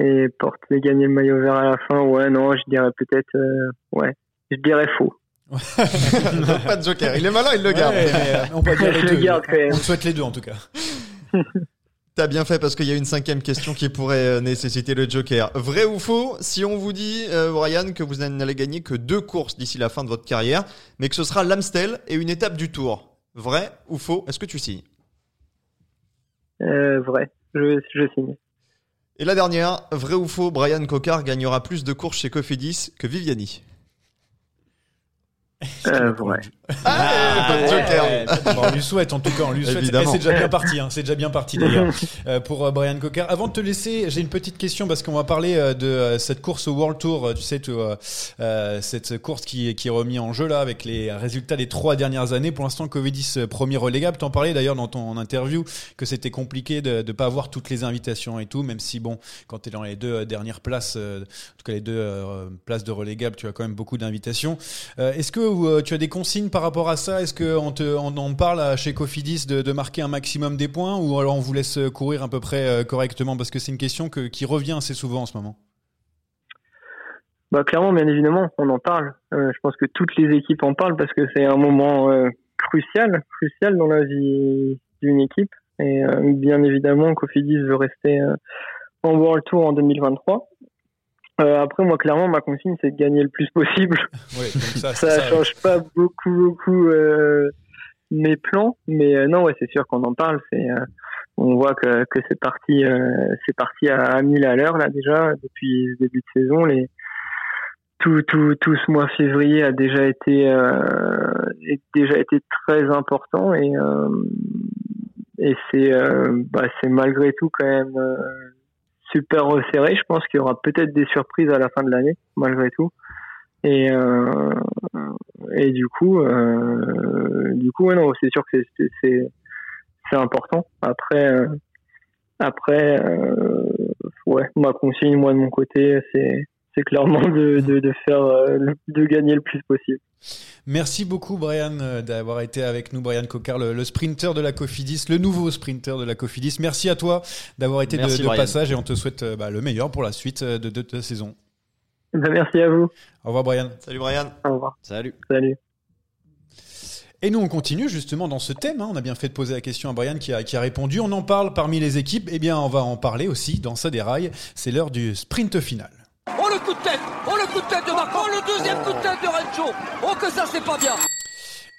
Et porter, gagner le maillot vert à la fin, ouais, non, je dirais peut-être, euh, ouais, je dirais faux. pas de joker. Il est malin, il le garde. Ouais, euh, on peut dire les deux. garde souhaite les deux en tout cas. T'as bien fait parce qu'il y a une cinquième question qui pourrait euh, nécessiter le Joker. Vrai ou faux? Si on vous dit, euh, Brian, que vous n'allez gagner que deux courses d'ici la fin de votre carrière, mais que ce sera l'Amstel et une étape du Tour. Vrai ou faux? Est-ce que tu signes? Euh, vrai, je, je signe. Et la dernière, vrai ou faux Brian Cocard gagnera plus de courses chez Cofidis que Viviani. Euh, vrai. Ah, Joker. Ouais, bon, on lui souhaite en tout cas, on lui souhaite. Et c'est déjà bien parti, hein, c'est déjà bien parti d'ailleurs euh, pour euh, Brian Cocker. Avant de te laisser, j'ai une petite question parce qu'on va parler euh, de cette course au World Tour. Tu sais, tu, cette course qui, qui est remise en jeu là avec les résultats des trois dernières années. Pour l'instant, Covidis euh, premier relégable. T'en parlais d'ailleurs dans ton interview que c'était compliqué de ne pas avoir toutes les invitations et tout, même si bon, quand tu es dans les deux dernières places, en tout cas les deux places de relégable, tu as quand même beaucoup d'invitations. Est-ce que euh, tu as des consignes par rapport à ça? Est-ce qu'on on en parle chez Cofidis de, marquer un maximum des points ou alors on vous laisse courir à peu près euh, correctement? Parce que c'est une question que- qui revient assez souvent en ce moment. Bah clairement, bien évidemment, on en parle. Euh, je pense que toutes les équipes en parlent parce que c'est un moment euh, crucial, crucial dans la vie d'une équipe. Et euh, bien évidemment, Cofidis veut rester euh, en World Tour en 2023. Euh, après, moi, clairement, ma consigne, c'est de gagner le plus possible. Ouais, donc ça, ça, ça- change pas beaucoup, beaucoup euh, mes plans. Mais euh, non, ouais, c'est sûr qu'on en parle. C'est, euh, on voit que, que c'est parti, euh, c'est parti à, à 1000 à l'heure là déjà depuis le début de saison. Les tout, tout, tout ce mois février a déjà été euh, est déjà été très important et euh, et c'est euh, bah, c'est malgré tout quand même euh, super resserré. Je pense qu'il y aura peut-être des surprises à la fin de l'année malgré tout. Et euh, et du coup euh, du coup non c'est sûr que c'est- c'est c'est c'est important. Après euh, après euh, ouais ma consigne moi de mon côté c'est c'est clairement de, de, de faire euh, de gagner le plus possible. Merci beaucoup Brian euh, d'avoir été avec nous, Brian Cocard, le, le sprinter de la Cofidis, le nouveau sprinter de la Cofidis. Merci à toi d'avoir été de, Merci, de passage et on te souhaite euh, bah, le meilleur pour la suite de, de, de la saison. Ben, merci à vous. Au revoir Brian. Salut Brian. Au revoir. Salut. Salut. Et nous, on continue justement dans ce thème. hein. On a bien fait de poser la question à Brian qui a, qui a répondu. On en parle parmi les équipes. Eh bien, on va en parler aussi dans Ça déraille. C'est l'heure du sprint final. Oh le coup de tête Oh le coup de tête de Marco Oh le deuxième coup de tête de Rencho Oh que ça c'est pas bien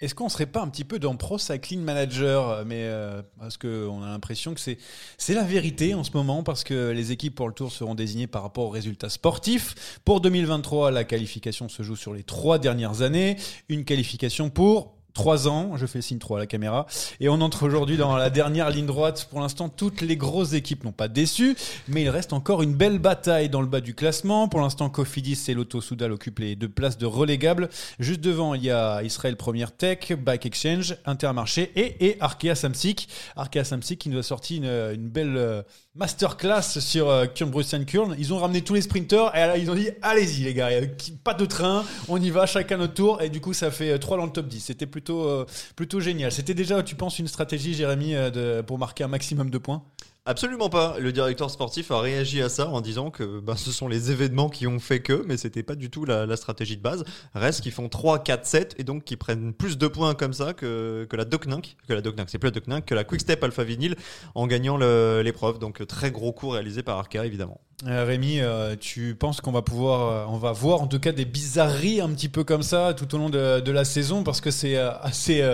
Est-ce qu'on serait pas un petit peu dans Pro Cycling Manager euh, Mais euh, parce que on a l'impression que c'est c'est la vérité en ce moment parce que les équipes pour le Tour seront désignées par rapport aux résultats sportifs. Pour 2023, la qualification se joue sur les trois dernières années. Une qualification pour Trois ans, je fais signe 3 à la caméra, et on entre aujourd'hui dans la dernière ligne droite. Pour l'instant, toutes les grosses équipes n'ont pas déçu, mais il reste encore une belle bataille dans le bas du classement. Pour l'instant, Cofidis et Lotto Soudal occupent les deux places de relégable. Juste devant, il y a Israel Première Tech, Bike Exchange, Intermarché et, et Arkea Samsic. Arkea Samsic qui nous a sorti une, belle euh, masterclass sur euh, Kurn Kurn. Ils ont ramené tous les sprinters et ils ont dit allez-y les gars, euh, pas de train, on y va chacun notre tour et du coup ça fait 3 dans le top 10. C'était plutôt euh, plutôt génial. C'était déjà, tu penses, une stratégie, Jérémy, euh, de, pour marquer un maximum de points? Absolument pas. Le directeur sportif a réagi à ça en disant que bah, ce sont les événements qui ont fait que, mais c'était pas du tout la, stratégie de base. Reste qu'ils font 3, 4, 7 et donc qui prennent plus de points comme ça que, que la Docnink, que la Docnink, c'est plus la Docnink, que la Quickstep Alpha Vinyl en gagnant l'épreuve. Donc très gros coup réalisé par Arkea évidemment. Euh, Rémi, euh, tu penses qu'on va pouvoir, euh, on va voir en tout cas des bizarreries un petit peu comme ça tout au long de, la saison? Parce que c'est assez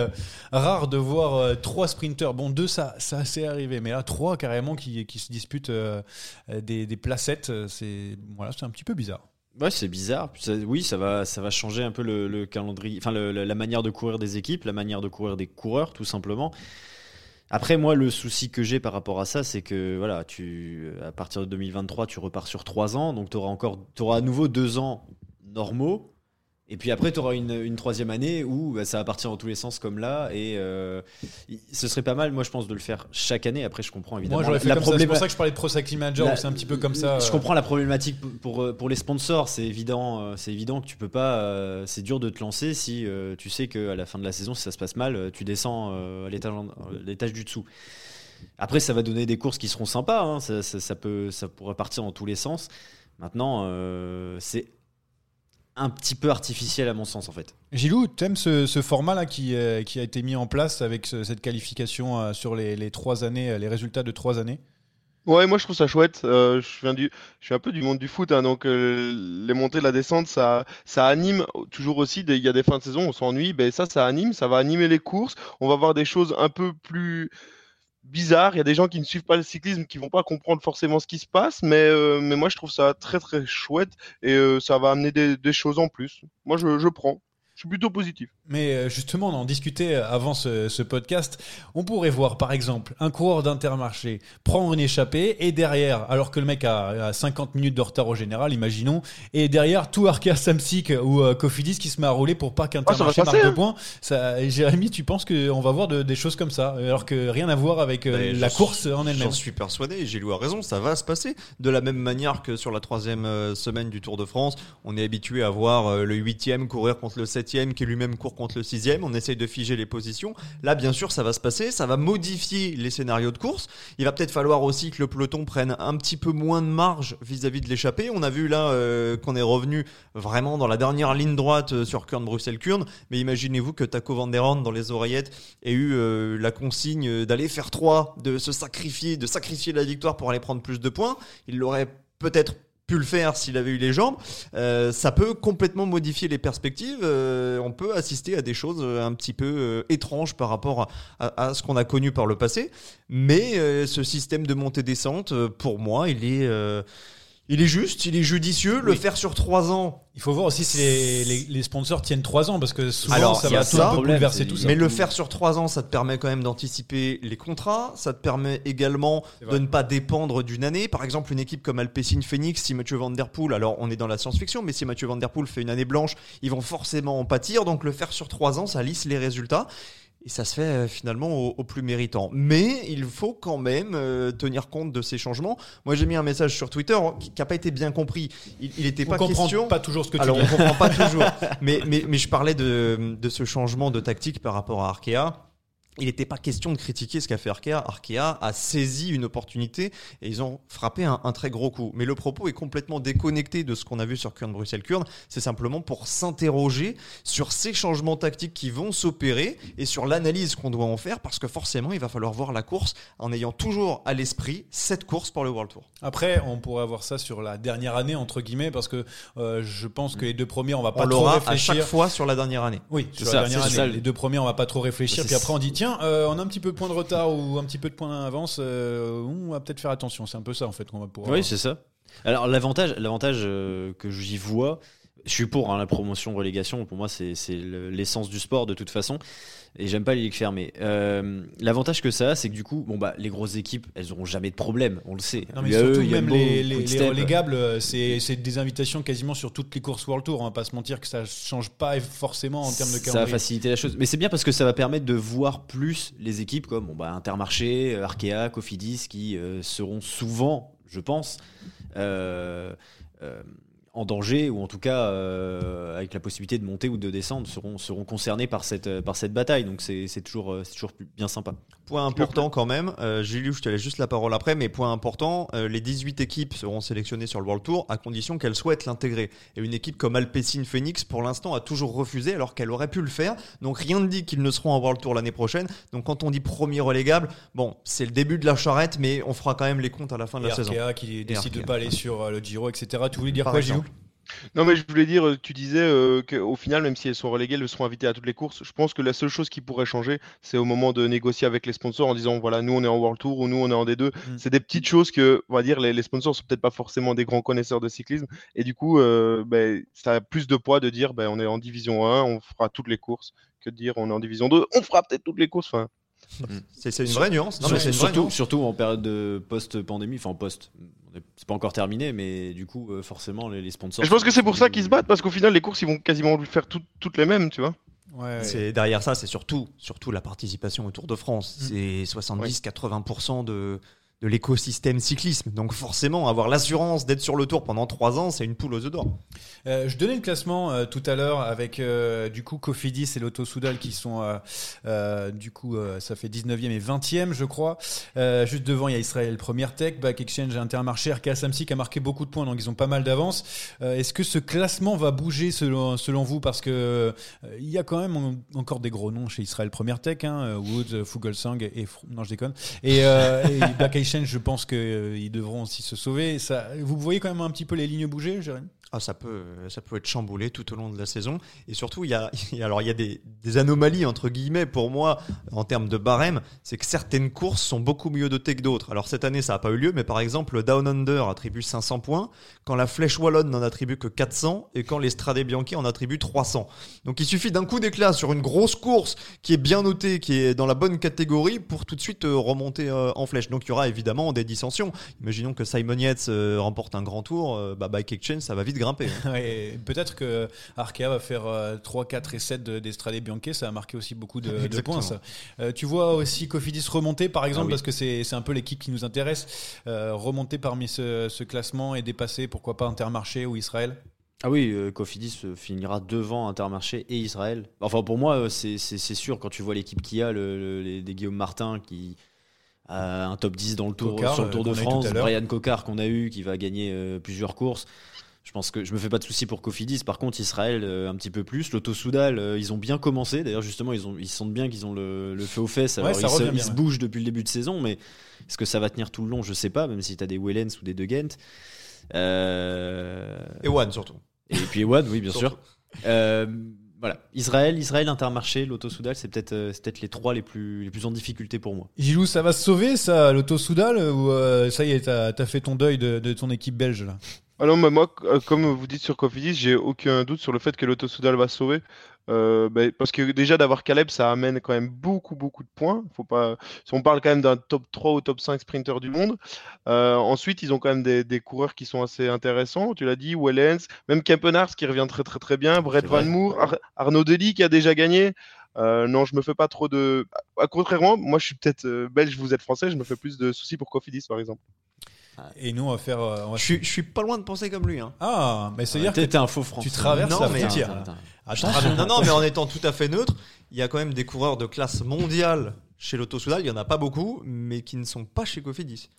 rare de voir trois sprinters. Bon, deux ça, ça c'est arrivé, mais là trois carrément qui, se disputent euh, euh, des, placettes, euh, c'est voilà, un petit peu bizarre. Ouais, c'est bizarre. Oui, ça va, ça va changer un peu le, le calendrier, enfin la manière de courir des équipes, la manière de courir des coureurs, tout simplement. Après, moi, le souci que j'ai par rapport à ça, c'est que voilà, tu, à partir de 2023, tu repars sur trois ans, donc tu auras encore, auras à nouveau deux ans normaux. Et puis après, tu auras une, une troisième année où bah, ça va partir dans tous les sens comme là. Et euh, ce serait pas mal, moi, je pense, de le faire chaque année. Après, je comprends évidemment. Moi la comme ça. C'est pour ça que je parlais de Pro Cycling Manager la- c'est un petit peu comme ça. je euh, comprends la problématique pour, pour, pour les sponsors, c'est évident, euh, c'est évident que tu peux pas, euh, c'est dur de te lancer si euh, tu sais qu'à la fin de la saison, si ça se passe mal, euh, tu descends euh, à l'étage en- à l'étage du dessous. Après, ça va donner des courses qui seront sympas. hein. Ça, ça- ça peut, ça pourrait partir dans tous les sens. Maintenant, euh, c'est un petit peu artificiel à mon sens, en fait. Gilou, t'aimes ce, ce format-là qui, euh, qui a été mis en place avec ce- cette qualification euh, sur les, les trois années, euh, les résultats de trois années? Ouais, moi je trouve ça chouette. Euh, je viens du, je suis un peu du monde du foot, hein, donc euh, les montées, la descente, ça, ça anime toujours aussi. Il y a des fins de saison, on s'ennuie, ben ça, ça anime, ça va animer les courses. On va voir des choses un peu plus bizarres. Il y a des gens qui ne suivent pas le cyclisme, qui vont pas comprendre forcément ce qui se passe, mais euh, mais moi je trouve ça très très chouette et euh, ça va amener des, des choses en plus. Moi je, je prends. Je suis plutôt positif. Mais euh, justement, on en discutait avant ce, ce podcast. On pourrait voir, par exemple, un coureur d'intermarché prendre une échappée et derrière, alors que le mec a, a 50 minutes de retard au général, imaginons, et derrière tout Arkea Samsic ou euh, Cofidis qui se met à rouler pour pas qu'Intermarché Ah, marque passer, de hein. points. Ça, Jérémy, tu penses qu'on va voir de- des choses comme ça, alors que rien à voir avec euh, la course suis- en elle-même J'en suis persuadé, et Gilou a raison, ça va se passer. De la même manière que sur la troisième euh, semaine du Tour de France, on est habitué à voir euh, le huitième courir contre le qui lui-même court contre le sixième. On essaye de figer les positions. Là, bien sûr, ça va se passer, ça va modifier les scénarios de course. Il va peut-être falloir aussi que le peloton prenne un petit peu moins de marge vis-à-vis de l'échappée. On a vu là euh, qu'on est revenu vraiment dans la dernière ligne droite euh, sur Kurn-Bruxelles-Kurn. Mais imaginez-vous que Taco Van Der Horn, dans les oreillettes, ait eu euh, la consigne d'aller faire 3, de se sacrifier, de sacrifier la victoire pour aller prendre plus de points. Il l'aurait peut-être pu le faire s'il avait eu les jambes. Euh, ça peut complètement modifier les perspectives. Euh, on peut assister à des choses euh, un petit peu étranges par rapport à, à- ce qu'on a connu par le passé. Mais ce système de montée-descente, pour moi, il est, il est juste, il est judicieux. Le Oui. faire sur 3 ans, Il faut voir aussi si les, les- les sponsors tiennent trois ans, parce que souvent Alors, ça va tout ça, un peu bouleverser tout ça. Mais le faire sur trois ans, ça te permet quand même d'anticiper les contrats. Ça te permet également de ne pas dépendre d'une année. Par exemple, une équipe comme Alpecin Phoenix, si Mathieu Van Der Poel, alors on est dans la science-fiction, mais si Mathieu Van Der Poel fait une année blanche, ils vont forcément en pâtir. Donc le faire sur trois ans, ça lisse les résultats. Et ça se fait euh, finalement au, au plus méritant. Mais il faut quand même euh, tenir compte de ces changements. Moi, j'ai mis un message sur Twitter qui n'a pas été bien compris. Il n'était pas comprend question. pas toujours ce que tu Alors, dis. on comprend pas toujours. Mais, mais, mais je parlais de, de ce changement de tactique par rapport à Arkea. Il n'était pas question de critiquer ce qu'a fait Arkea. Arkea a saisi une opportunité et ils ont frappé un, un très gros coup. Mais le propos est complètement déconnecté de ce qu'on a vu sur Kurn Bruxelles Kurn. C'est simplement pour s'interroger sur ces changements tactiques qui vont s'opérer et sur l'analyse qu'on doit en faire parce que forcément il va falloir voir la course en ayant toujours à l'esprit cette course pour le World Tour. Après, on pourrait avoir ça sur la dernière année, entre guillemets, parce que euh, je pense que les deux premiers, on va pas On trop l'aura à réfléchir. chaque fois sur la dernière année. Oui, sur ça, la dernière année. ça. Les deux premiers, on va pas trop réfléchir. C'est Puis après, on dit tiens, euh, on a un petit peu de point de retard ou un petit peu de point d'avance. euh, on va peut-être faire attention. C'est un peu ça en fait qu'on va pouvoir. Oui, c'est ça. Alors l'avantage, l'avantage euh, que j'y vois, je suis pour hein, la promotion relégation. Pour moi, c'est c'est le- l'essence du sport de toute façon. Et j'aime pas les ligues fermées. Euh, L'avantage que ça a, c'est que du coup, bon bah, les grosses équipes, elles auront jamais de problème. On le sait. Non mais UAE, surtout même les, les, les relégables, euh, c'est des invitations quasiment sur toutes les courses World Tour. On va pas se mentir que ça change pas forcément en termes de Ça va calendrier. faciliter la chose. Mais c'est bien parce que ça va permettre de voir plus les équipes comme bon, bah, Intermarché, euh, Arkea, Cofidis qui euh, seront souvent, je pense, euh, en danger ou en tout cas euh, avec la possibilité de monter ou de descendre seront, seront concernés par cette, euh, par cette bataille. Donc c'est c'est toujours, euh, c'est toujours bien sympa. Point important quand même, euh, Julius, je te laisse juste la parole après, mais point important, euh, les 18 équipes seront sélectionnées sur le World Tour à condition qu'elles souhaitent l'intégrer. Et une équipe comme Alpecin Phoenix, pour l'instant, a toujours refusé alors qu'elle aurait pu le faire. Donc rien ne dit qu'ils ne seront en World Tour l'année prochaine. Donc quand on dit premier relégable, bon, c'est le début de la charrette, mais on fera quand même les comptes à la fin de Et la saison. Arkea qui décide de pas aller sur euh, le Giro, etc. Tu voulais dire Par quoi. Gilou Non, mais je voulais dire, euh, tu disais euh, qu'au final, même si elles sont reléguées, elles seront invitées à toutes les courses. Je pense que la seule chose qui pourrait changer, c'est au moment de négocier avec les sponsors en disant, voilà, nous on est en World Tour ou nous on est en D2. Mm. C'est des petites choses que, on va dire, les, les sponsors sont peut-être pas forcément des grands connaisseurs de cyclisme. Et du coup, euh, ben, ça a plus de poids de dire, ben, on est en division 1, on fera toutes les courses, que de dire on est en division 2, on fera peut-être toutes les courses. Enfin, C'est une vraie nuance. Non, mais Sur- c'est une vraie surtout, nuance. surtout en période de post-pandémie, enfin post, c'est pas encore terminé, mais du coup, euh, forcément, les, les sponsors. je pense que c'est pour ça qu'ils se battent, parce qu'au final, les courses, ils vont quasiment faire toutes- toutes les mêmes, tu vois. Ouais. C'est derrière ça, c'est surtout, surtout la participation au Tour de France. Mm. C'est 70-80% de, de l'écosystème cyclisme. Donc forcément, avoir l'assurance d'être sur le tour pendant trois ans, c'est une poule aux œufs d'or. Euh, je donnais le classement euh, tout à l'heure avec euh, du coup Cofidis et Lotto Soudal qui sont du coup ça fait 19e et 20e je crois. Juste devant il y a Israël Première Tech, Back Exchange Intermarché, RK Samsic a marqué beaucoup de points donc ils ont pas mal d'avance. Est-ce que ce classement va bouger selon, selon vous? Parce que il y a quand même en- encore des gros noms chez Israël Première Tech, hein, Woods, Fugelsang et non je déconne et, Je pense qu'ils devront aussi se sauver. Vous voyez quand même un petit peu les lignes bouger, Jérémy? Ah, ça peut, ça peut être chamboulé tout au long de la saison. Et surtout, il y a, alors il y a des, anomalies entre guillemets pour moi en termes de barème. C'est que certaines courses sont beaucoup mieux dotées que d'autres. Alors cette année, ça n'a pas eu lieu, mais par exemple, le Down Under attribue 500 points, quand la Flèche Wallonne n'en attribue que 400 et quand les Strade Bianchi en attribuent 300. Donc il suffit d'un coup d'éclat sur une grosse course qui est bien notée, qui est dans la bonne catégorie pour tout de suite euh, remonter euh, en flèche. Donc il y aura évidemment des dissensions. Imaginons que Simon Yates euh, remporte un grand tour, bah, Bike Exchange, ça va vite grimper. hein. Ouais, Peut-être que Arkea va faire euh, 3, 4 et 7 de- d'Estrade Bianchi, ça a marqué aussi beaucoup de, points. Ça. Euh, tu vois aussi Cofidis remonter par exemple, Ah oui. parce que c'est un peu l'équipe qui nous intéresse, euh, remonter parmi ce, ce classement et dépasser pourquoi pas Intermarché ou Israël? Ah oui, euh, Cofidis euh, finira devant Intermarché et Israël. Enfin, pour moi, euh, c'est sûr, quand tu vois l'équipe qu'il y a, le, le- les, des Guillaume Martin qui a un top 10 dans le tour, Cocard, sur le Tour de euh, France. Brian Cocard qu'on a eu, qui va gagner euh, plusieurs courses. Je pense que je me fais pas de soucis pour Cofidis. Par contre, Israël, euh, un petit peu plus. L'Auto Soudal, euh, ils ont bien commencé. D'ailleurs, justement, ils, ont, ils sentent bien qu'ils ont le, le feu aux fesses. Alors, Ouais, ça ils, se, ils bougent depuis le début de saison, mais est-ce que ça va tenir tout le long? Je sais pas, même si tu as des Wellens ou des De Gent. Euh, Et One surtout. et puis Ewan, oui, bien sûr. Euh, voilà, Israël, Israël, Intermarché, l'Auto Soudal, c'est peut-être euh, c'est peut-être les trois les plus les plus en difficulté pour moi. Gilou, ça va se sauver ça, l'Auto Soudal Ou euh, ça y est, t'as as fait ton deuil de, de ton équipe belge là? Alors mais moi, euh, comme vous dites sur Cofidis, j'ai aucun doute sur le fait que l'Auto Soudal va sauver. Euh, ben, parce que déjà d'avoir Caleb, ça amène quand même beaucoup, beaucoup de points. Faut pas... si On parle quand même d'un top 3 ou top 5 sprinter du monde. Euh, ensuite, ils ont quand même des, des coureurs qui sont assez intéressants. Tu l'as dit, Wellens, même Kempenars qui revient très, très, très bien. Brett Van Ar- Arnaud Dely qui a déjà gagné. Euh, non, je me fais pas trop de. À contrairement, moi je suis peut-être belge, vous êtes français, je me fais plus de soucis pour Cofidis par exemple. Et nous, on va faire. euh, on va- Je suis, je suis pas loin de penser comme lui. Hein. Ah, mais c'est-à-dire que T'es t'es un faux français. tu traverses Non, la mais- frontière. Attends, là. attends. Attention. non, non, mais en étant tout à fait neutre, il y a quand même des coureurs de classe mondiale chez l'Auto Soudal. Il y en a pas beaucoup, mais qui ne sont pas chez Cofidis.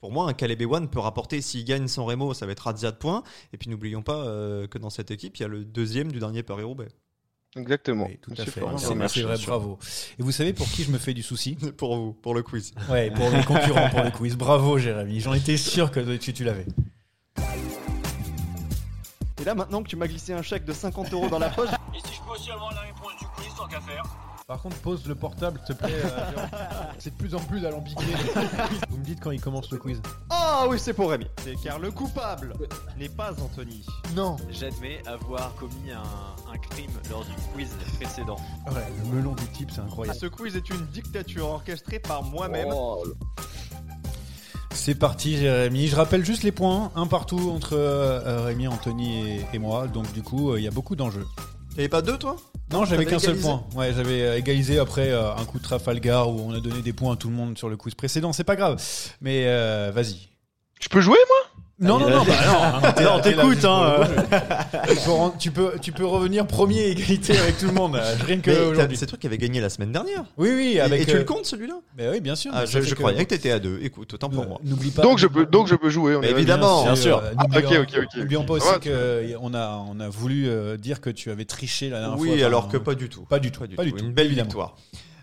Pour moi, un Caleb Ewan peut rapporter, s'il gagne son Remo, ça va être Razia de points. Et puis n'oublions pas euh, que dans cette équipe, il y a le deuxième du dernier Paris-Roubaix. Exactement. Oui, tout à fait. Florent. C'est vrai, bravo. Et vous savez pour qui je me fais du souci pour vous, pour le quiz. Ouais, pour les concurrents pour le quiz. Bravo, Jérémy. J'en étais sûr que tu, tu l'avais. Et là, maintenant que tu m'as glissé un chèque de 50 euros dans la poche, Et si je peux aussi avoir la réponse du quiz, tant qu'à faire Par contre, pose le portable, s'il te plaît. euh, c'est de plus en plus alambiqué. Vous me dites quand il commence le quiz. Ah oui, c'est pour Rémi. C'est car le coupable n'est pas Anthony. Non. J'admets avoir commis un, un crime lors du quiz précédent. Ouais, le melon du type, c'est incroyable. Ce quiz est une dictature orchestrée par moi-même. Oh, C'est parti, Jérémy. Je rappelle juste les points, un partout entre euh, Rémi, Anthony et, et moi. Donc, du coup, euh, il y a beaucoup d'enjeux. T'avais pas deux, toi? Non, j'avais qu'un seul point. Ouais, j'avais euh, égalisé après euh, un coup de Trafalgar où on a donné des points à tout le monde sur le quiz précédent. C'est pas grave. Mais euh, vas-y. Je peux jouer moi? Non, non, non, bah non, t'écoutes, hein, tu, peux, tu, peux, revenir premier égalité avec tout le monde, euh, rien que Mais t'as- aujourd'hui. C'est toi qui avais gagné la semaine dernière. Oui, oui, Et- avec. et tu euh, le comptes celui-là? Mais oui, bien sûr. ah, Je, croyais que t'étais à deux. Écoute, autant pour Euh, moi. N'oublie pas. Donc je peux, donc je peux jouer. évidemment. Bien sûr. Euh, Ah, n'oublions- ok, ok, ok. N'oublions pas aussi va, que on a, on a voulu euh, dire que tu avais triché la dernière fois. Oui, alors que pas du tout. Pas du tout. Pas du tout. Une belle victoire.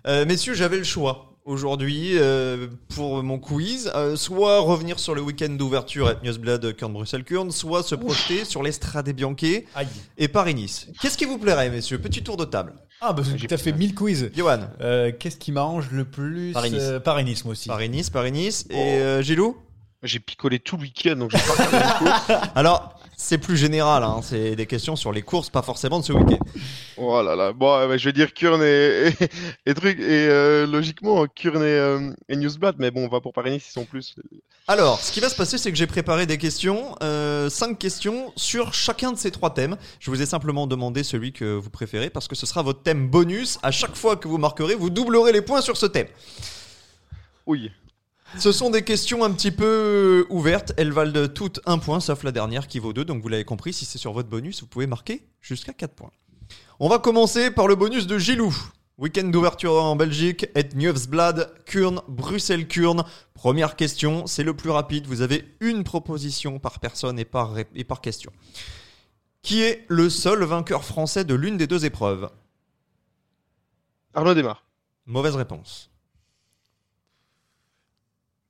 Euh, messieurs, j'avais le choix aujourd'hui euh, pour mon quiz. Euh, soit revenir sur le week-end d'ouverture avec Newsblad Kurn Bruxelles Kurn, soit se projeter sur l'Estrade Bianchi Aïe. et Paris-Nice. Qu'est-ce qui vous plairait, messieurs? Petit tour de table. Ah, bah, tu as fait 1000 quiz. Johan, Euh, Qu'est-ce qui m'arrange le plus Paris-Nice. Euh, Paris-Nice, moi aussi. Paris-Nice, Paris-Nice. Et euh, Gilou? J'ai picolé tout le week-end, donc j'ai pas regardé la course. Alors, c'est plus général, hein, c'est des questions sur les courses, pas forcément de ce week-end. Oh là là. Bon, euh, bah, je vais dire Kurn et, et, et truc. Et euh, logiquement, Kurn et, euh, et Newsblad. Mais bon, on va pour Paris-Nice, ils sont plus. Alors, ce qui va se passer, c'est que j'ai préparé des questions, euh, cinq questions sur chacun de ces trois thèmes. Je vous ai simplement demandé celui que vous préférez parce que ce sera votre thème bonus. À chaque fois que vous marquerez, vous doublerez les points sur ce thème. Oui. Ce sont des questions un petit peu ouvertes. Elles valent toutes un point, sauf la dernière qui vaut deux. Donc vous l'avez compris, si c'est sur votre bonus, vous pouvez marquer jusqu'à 4 points. On va commencer par le bonus de Gilou. Week-end d'ouverture en Belgique, et Nieuwsblad, Kurn, Bruxelles-Kurn. Première question, c'est le plus rapide. Vous avez une proposition par personne et par, et par question. Qui est le seul vainqueur français de l'une des deux épreuves? Arnaud démarre. Mauvaise réponse.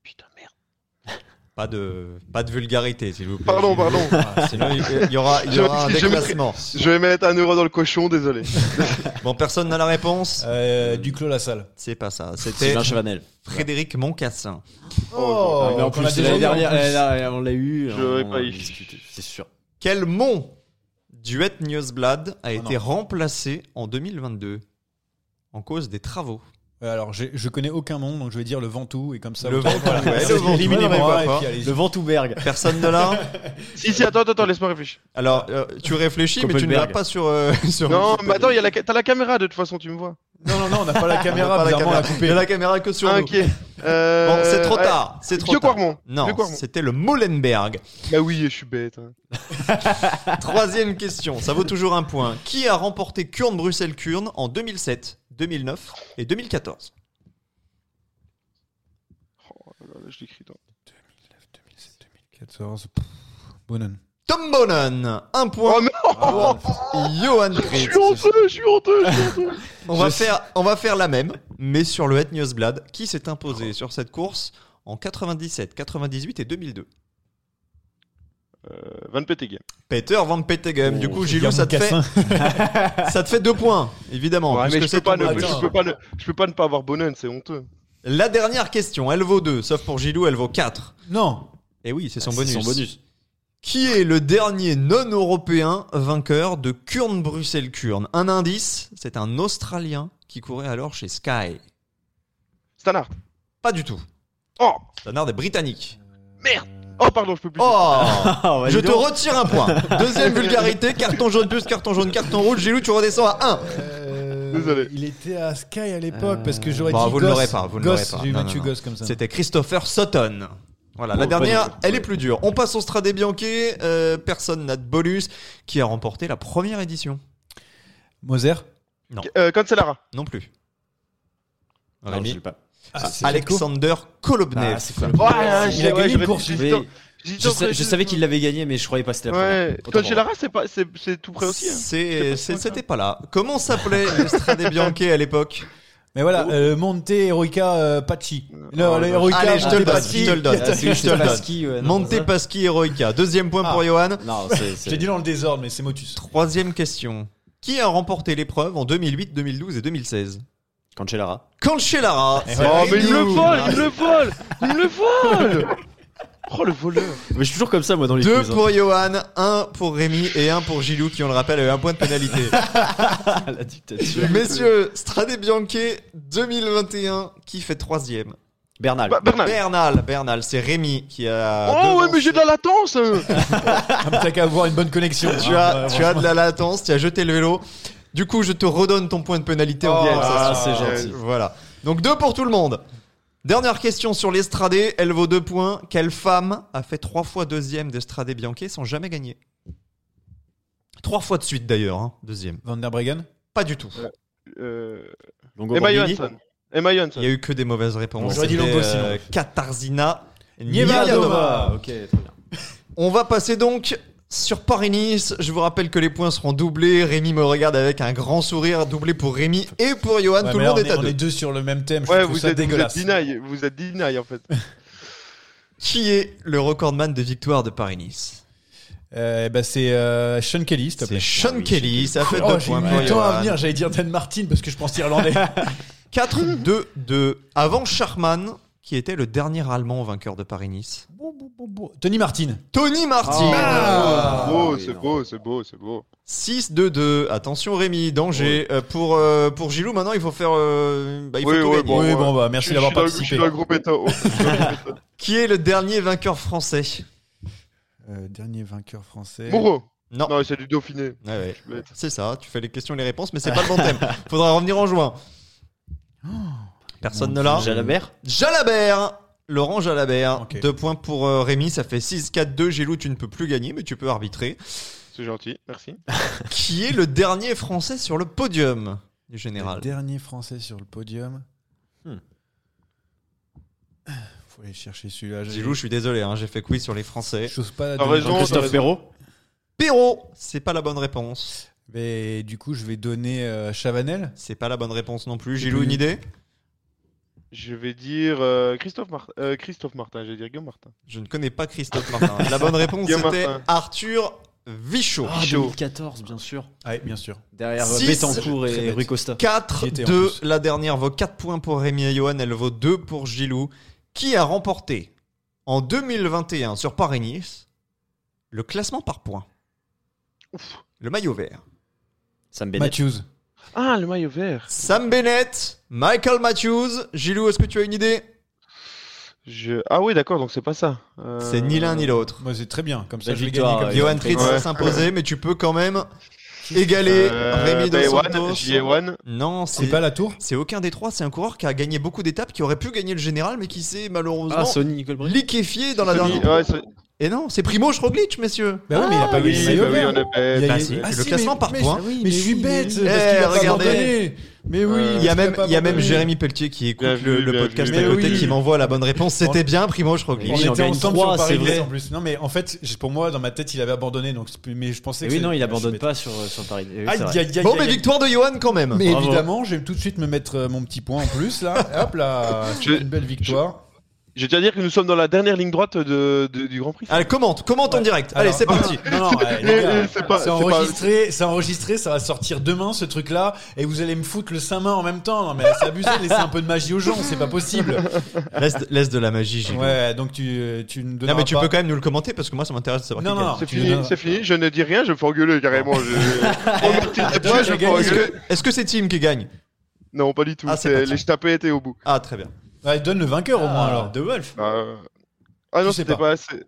Putain, merde. Pas de, pas de vulgarité, s'il vous plaît. Pardon, pardon. Ah, sinon, il y aura, il y Je- aura un je mettrai- déclassement. Je vais mettre un euro dans le cochon, désolé. Bon, personne n'a la réponse Euh, Duclos la salle. C'est pas ça. C'était. Frédéric Moncassin. Oh, Ah, mais en plus, l'année dernière, on l'a eu. Je l'aurais pas eu. C'est sûr. Quel mont du Het Nieuwsblad a Oh été non. remplacé en 2022 en cause des travaux? Alors, j'ai- je connais aucun nom, donc je vais dire le Ventoux, et comme ça, Le Ventoux, voilà. ouais. Éliminez-moi. Le Ventouberg. Personne de là? Si, si, attends, attends, laisse-moi réfléchir. Alors, euh, tu réfléchis, mais tu ne l'as pas sur. euh, sur Non, mais attends, il y a la ca- t'as la caméra de toute façon, tu me vois. Non, non, non, on n'a pas la caméra, la on l'a a la caméra que sur Ah, nous. ok. Euh, Bon, c'est trop euh, tard. C'est trop Vieux tard. Quarmont. Non, c'était le Molenberg. Bah oui, je suis bête. hein. Troisième question, ça vaut toujours un point. Qui a remporté Kurn-Bruxelles-Kurn en 2007, 2009 et 2014 Oh là là, je l'écris dans. 14. pff, Bonnen. Tom Bonnen, un point. Oh non Johan Je suis honteux, je suis honteux, je suis honteux. On va, faire, on va faire la même, mais sur le Het Nieuwsblad, qui s'est imposé sur cette course en 97, 98 et 2002 Euh, Van Petegem. Peter Van Petegem. du Oh, coup, c'est Gilou, ça te, fait, ça te fait deux points, évidemment. Ouais, mais je peux, pas ne, je, peux pas ne, je peux pas ne pas avoir Bonnen, c'est honteux. La dernière question, elle vaut 2, sauf pour Gilou, elle vaut 4. Non. Et oui, c'est son Ah, bonus. C'est son bonus. Qui est le dernier non-européen vainqueur de Kurn-Bruxelles-Kurn Un indice, c'est un Australien qui courait alors chez Sky. Stannard. Pas du tout. Oh Stannard est britannique. Merde Oh, pardon, je peux plus. Oh bah, Je dis te donc. retire un point. Deuxième vulgarité, carton jaune plus, carton jaune, carton rouge. Gilou, tu redescends à 1. Euh, Désolé. Il était à Sky à l'époque, parce que j'aurais Bon, dit vous ne l'aurez pas, vous ne l'aurez pas. J'ai Non, non, non. Comme ça. C'était Christopher Sutton. Voilà, la dernière, elle est plus dure. On passe au Stradé Bianchi. euh, personne n'a de bonus. Qui a remporté la première édition? Moser? Euh, Cancellara. Non plus. Non, Rémi? je sais pas. Ah, Alexander Kolobnev. Ah, Ouais, Il a ouais, gagné une course. je, sais- savais qu'il l'avait gagné, mais je croyais pas que c'était la première. Ouais. Cancellara, c'est pas, c'est, c'est tout près aussi. Hein. C'était pas là. Comment s'appelait le Stradé Bianchi à l'époque Mais voilà, euh, Monte Heroica euh, Pachi. Non, Oh, le Heroica Allez, je te le donne, Montepaschi. je te le donne. C'est Je te le donne. Pasqui, ouais, non, Monte ça Paschi Heroica. Deuxième point pour. Johan. Non. J'ai dit dans le désordre, mais c'est Motus. Troisième question. Qui a remporté l'épreuve en 2008, 2012 et 2016 Cancellara. Cancellara. Oh, mais il me le vole, il me le vole, il me le vole. Oh, le voleur. Mais je suis toujours comme ça, moi, dans les Deux quiz, hein. pour Johan, un pour Rémi et un pour Gilou qui, on le rappelle, a eu un point de pénalité. La dictature. Messieurs, Stradé Bianchi 2021, qui fait troisième Bernal. Bah, Bernal. Bernal, Bernal, c'est Rémi qui a. Oh, ouais, devancé- mais j'ai de la latence. hein. Ah, mais T'as qu'à avoir une bonne connexion. Tu as, tu as de la latence, tu as jeté le vélo. Du coup, je te redonne ton point de pénalité en Oh, vieille ah, Alsacien. c'est gentil. Voilà. Donc deux pour tout le monde. Dernière question sur l'Estradé, elle vaut deux points. Quelle femme a fait trois fois deuxième d'Estradé Bianchi sans jamais gagner Trois fois de suite d'ailleurs, hein, deuxième. Van der Breggen Pas du tout. Euh, Longo Emma. Johansson. Emma Il Johansson. y a eu que des mauvaises réponses. J'aurais dit C'était, Longo, sinon. euh, Katarzyna. Nievadova. Ok, très bien. On va passer donc sur Paris-Nice. Je vous rappelle que les points seront doublés. Rémi me regarde avec un grand sourire, doublé pour Rémi et pour Johan. Ouais, Tout le monde on est est, à on deux. est deux sur le même thème. Je Ouais, trouve vous ça êtes, vous êtes dégueulasse. deny, vous êtes deny en fait. Qui est le recordman de victoire de Paris-Nice Euh, bah, c'est euh, Sean Kelly, s'il te C'est plaît. Sean Kelly. Ça fait Oh, deux j'ai points mis pour le temps à venir. J'allais dire Dan Martin parce que je pense irlandais. 4-2-2. Avant Charman, qui était le dernier Allemand vainqueur de Paris-Nice. Tony Martin. Tony Martin. Ah. c'est beau, c'est non. beau, c'est beau, c'est beau. 6-2-2. Attention Rémi, danger. Euh, pour, euh, pour Gilou, maintenant, il faut faire... euh, bah, il faut Oui, tout bon, oui, bon, bah, merci d'avoir participé. Je suis groupe Eto. Qui est le dernier vainqueur français? Euh, dernier vainqueur français. Moreau. Non. Non, c'est du Dauphiné. Ouais. Être- C'est ça, tu fais les questions et les réponses, mais c'est pas le bon thème. Faudra revenir en juin. Personne ne l'a. Jalabert. Jalabert Laurent Jalabert. Deux points pour euh, Rémi, ça fait 6-4-2. Gilou, tu ne peux plus gagner, mais tu peux arbitrer. C'est gentil, merci. Qui est le dernier Français sur le podium du général Le dernier français sur le podium. Hmm. Faut aller chercher celui-là. Gilou, je suis désolé, hein, j'ai fait quiz sur les Français. J'ose pas. Donner- raison, Christophe. Perrault Perrault, c'est pas la bonne réponse. Mais du coup, je vais donner euh, Chavanel. C'est pas la bonne réponse non plus. Gilou, une idée? Je vais dire euh, Christophe, Mar- euh, Christophe Martin, je vais dire Guillaume Martin. Je ne connais pas Christophe Martin. La bonne réponse c'était. Arthur Vichot. Ah, 2014, bien sûr. Ouais, bien sûr. Derrière. Betancourt et. Rui Costa. 4 J'y étais en 2 plus. la dernière vaut 4 points pour Rémi et Johan, elle vaut 2 pour Gilou. Qui a remporté en 2021 sur Paris-Nice le classement par points Le maillot vert. Sam Bennett. Matthews. Ah, le maillot vert. Sam Bennett, Michael Matthews. Gilou, est-ce que tu as une idée? Je... Ah oui, d'accord, donc c'est pas ça. Euh, C'est ni l'un ni l'autre. Moi, c'est très bien. Comme ça, Belle je victoire. Johan. Tritz va s'imposer, mais tu peux quand même égaler Euh, Rémi Dos bah, Santos. j'y ai Ewan. Non, C'est pas la tour? C'est aucun des trois, c'est un coureur qui a gagné beaucoup d'étapes, qui aurait pu gagner le général, mais qui s'est malheureusement Ah, liquéfié dans la Sony, dernière. ouais, Et non, c'est Primo Roglic, messieurs. Bah oui, mais il a pas oui, gagné le bah oui, on est Il y a- Bah y a- si, Ah le si, classement mais- par mais- points. Mais je suis bête. Eh, parce qu'il regardez. Mais oui. Euh, Il y a même, il y a même. Jérémy Pelletier qui écoute Bien le, vu, le bien podcast à Mais côté oui. qui m'envoie la bonne réponse. C'était bien Primo Roglic. On Oui, était ensemble trois, sur c'est Paris vrai. en plus. Non, mais en fait, pour moi, dans ma tête, il avait abandonné. Donc, mais je pensais que oui, non, il abandonne pas sur, sur Paris. Oui, bête. Bon, mais victoire de Johan quand même. Mais évidemment, je vais tout de suite me mettre euh, mon petit point en plus là. Hop là, une belle victoire. Je tiens à dire que nous sommes dans la dernière ligne droite de, de- du Grand Prix. Allez, commente, commente en direct. Allez, c'est parti. Non, non, ouais, eh, c'est pas- c'est c'est pas- enregistré, c'est enregistré, ça va sortir demain ce truc-là, et vous allez me foutre le sein main en même temps. Non mais c'est abusé, laissez un peu de magie aux gens, c'est pas possible. Laisse, laisse de la magie, Gilles. Ouais, donc tu, tu Non, mais tu pas- peux quand même nous le commenter parce que moi ça m'intéresse de savoir Non, qui non. C'est fini, donnes- c'est fini, je ne dis rien, je me fais engueuler carrément. Est-ce que c'est Team qui gagne? Non, pas du tout, Ah, c'est les ça. jetapés étaient au bout. Ah, très bien. Ouais, donne le vainqueur au moins alors. De Wolf. Ah, ah non, sais c'était pas. pas assez.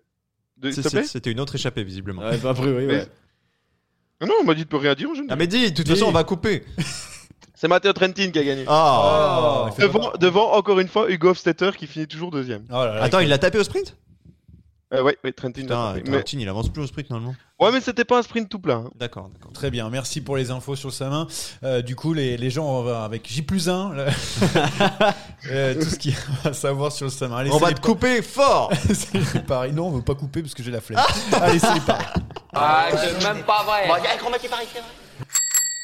De C'était une autre échappée, visiblement. Ouais, bah, a priori, ouais. Ah Non, on m'a dit de rien dire. Je ne Ah, dis- mais dis, de toute Dis. façon, on va couper. C'est Matteo Trentin qui a gagné. Ah. Oh, il fait pas devant, encore une fois, Hugo Hofstetter qui finit toujours deuxième. Oh là là, Attends, il l'a tapé au sprint? Euh, ouais, ouais, Trentin. Putain, mais... Trentin, il avance plus au sprint normalement. Ouais, mais c'était pas un sprint tout plein. hein. D'accord, d'accord. Très bien, merci pour les infos sur sa main. Euh, du coup, les, les gens, on va avec J plus 1, tout ce qu'il y a à savoir sur le Samin. Allez, On c'est va te couper fort c'est. Non, on veut pas couper parce que j'ai la flemme. Allez, c'est paris. Ah, c'est même pas vrai.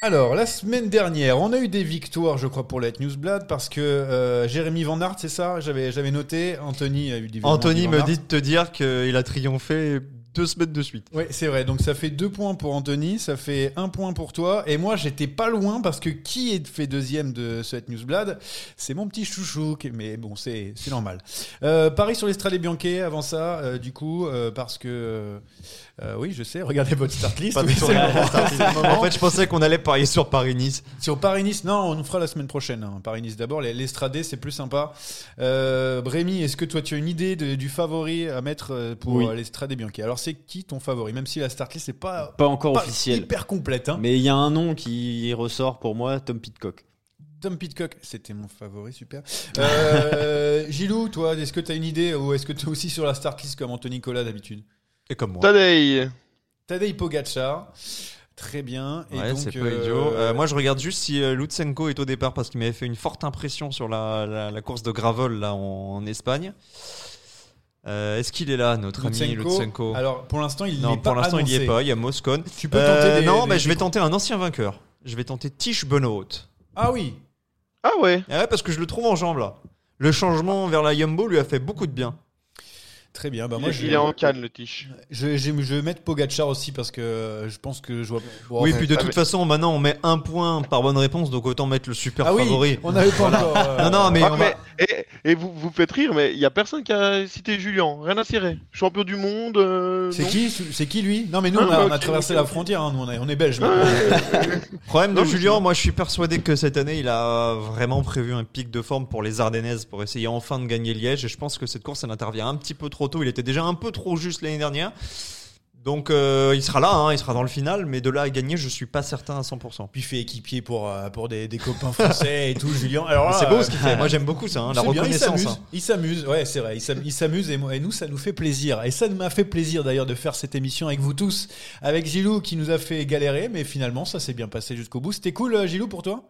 Alors, la semaine dernière, on a eu des victoires, je crois, pour la Newsblad parce que euh, Jérémy Van Aert, c'est ça? J'avais j'avais noté. Anthony a eu des Anthony Van me dit de te dire qu'il a triomphé deux semaines de suite. Oui, c'est vrai. Donc ça fait deux points pour Anthony, ça fait un point pour toi. Et moi, j'étais pas loin parce que qui est fait deuxième de cette newsblad? C'est mon petit chouchou. Mais bon, c'est c'est normal. Euh, Paris sur l'Estrade Bianchi avant ça, euh, du coup, euh, parce que. oui, je sais, regardez votre start list. Oui. En fait, je pensais qu'on allait parier sur Paris-Nice. Sur Paris-Nice, non, on nous fera la semaine prochaine. hein. Paris-Nice d'abord, les- l'Estrade, c'est plus sympa. Euh, Brémy, est-ce que toi tu as une idée de- du favori à mettre pour Oui. l'Estrade Bianchi Alors c'est qui ton favori Même si la start list n'est pas, Pas encore officiel. hyper complète. hein. Mais il y a un nom qui ressort pour moi, Tom Pitcock. Tom Pitcock, c'était mon favori, super. Euh, Gilou, toi, est-ce que tu as une idée ou est-ce que tu es aussi sur la start list comme Anthony Nicolas d'habitude? Et comme moi. Tadej. Tadej Pogacar, très bien. Et Ouais, donc, c'est pas euh, idiot. Euh, moi, je regarde juste si euh, Lutsenko est au départ parce qu'il m'avait fait une forte impression sur la, la- la course de gravel là en, en Espagne. Euh, Est-ce qu'il est là, notre ami Lutsenko, Alors pour l'instant, il Non, n'est pas pour l'instant, il y est pas. Il y a Moscone. Tu peux tenter des- Non, des- mais je vais des- tenter un ancien vainqueur. Je vais tenter Tish Benoît. Ah oui, Ah ouais. Ah ouais, parce que je le trouve en jambes là. Le changement vers la Yumbo lui a fait beaucoup de bien. Très bien. Bah, Il, moi, je, il est en canne, le tiche. je, je, je vais mettre Pogacar aussi parce que euh, je pense que je vois. bon, oui, puis de toute façon, maintenant on met un point par bonne réponse, donc autant mettre le super Ah oui, favori. on n'avait pas encore. euh, Non, non, mais Ah, on mais- va- et, et vous vous faites rire, mais il y a personne qui a cité Julien. Rien à cirer. Champion du monde. euh, C'est qui C'est qui lui? Non, mais nous, Ah, on a, on a ok, traversé la frontière. hein, nous, on, est, on est belges. Ah. Problème de Non, Julien, moi je suis persuadé que cette année il a vraiment prévu un pic de forme pour les Ardennaises pour essayer enfin de gagner Liège et je pense que cette course elle intervient un petit peu trop tôt, il était déjà un peu trop juste l'année dernière. Donc euh, il sera là, hein, il sera dans le final, mais de là à gagner, je suis pas certain à 100%. Puis il fait équipier pour, euh, pour des, des copains français et tout, Julien. Alors c'est beau euh, ce qu'il fait. Moi j'aime beaucoup ça, hein, la c'est bien, reconnaissance. Il hein. s'amuse, il s'amuse, ouais, c'est vrai. Il s'am- il s'amuse et, nous, ça nous fait plaisir. Et ça m'a fait plaisir d'ailleurs de faire cette émission avec vous tous, avec Gilou qui nous a fait galérer, mais finalement, ça s'est bien passé jusqu'au bout. C'était cool, euh, Gilou, pour toi?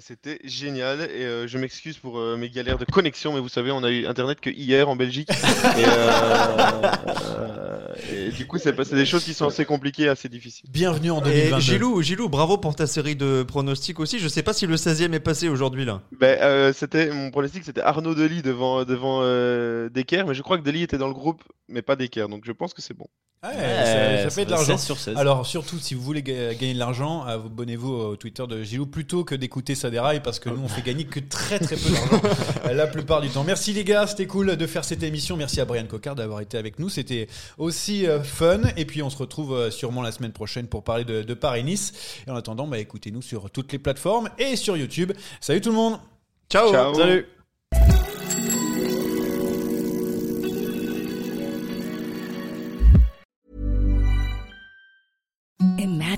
C'était génial et euh, je m'excuse pour euh, mes galères de connexion, mais vous savez, on a eu internet que hier en Belgique. et, euh, euh, et du coup, c'est passé des choses qui sont assez compliquées, assez difficiles. Bienvenue en Et 2022. Gilou, Gilou, bravo pour ta série de pronostics aussi. Je sais pas si le 16e est passé aujourd'hui là. Ben, euh, c'était mon pronostic, c'était Arnaud Delis devant devant euh, Decker, mais je crois que Delis était dans le groupe, mais pas Decker, donc je pense que c'est bon. Ouais, Ouais, ça, ça fait de l'argent. 16 sur 16. Alors surtout si vous voulez ga- gagner de l'argent, abonnez-vous au Twitter de Gilou plutôt que d'écouter ça déraille parce que nous on fait gagner que très très peu d'argent la plupart du temps. Merci les gars, c'était cool de faire cette émission. Merci à Brian Cocard d'avoir été avec nous, c'était aussi euh, fun. Et puis on se retrouve euh, sûrement la semaine prochaine pour parler de, de Paris-Nice. Et en attendant, bah, écoutez-nous sur toutes les plateformes et sur YouTube. Salut tout le monde. Ciao. Ciao. Salut.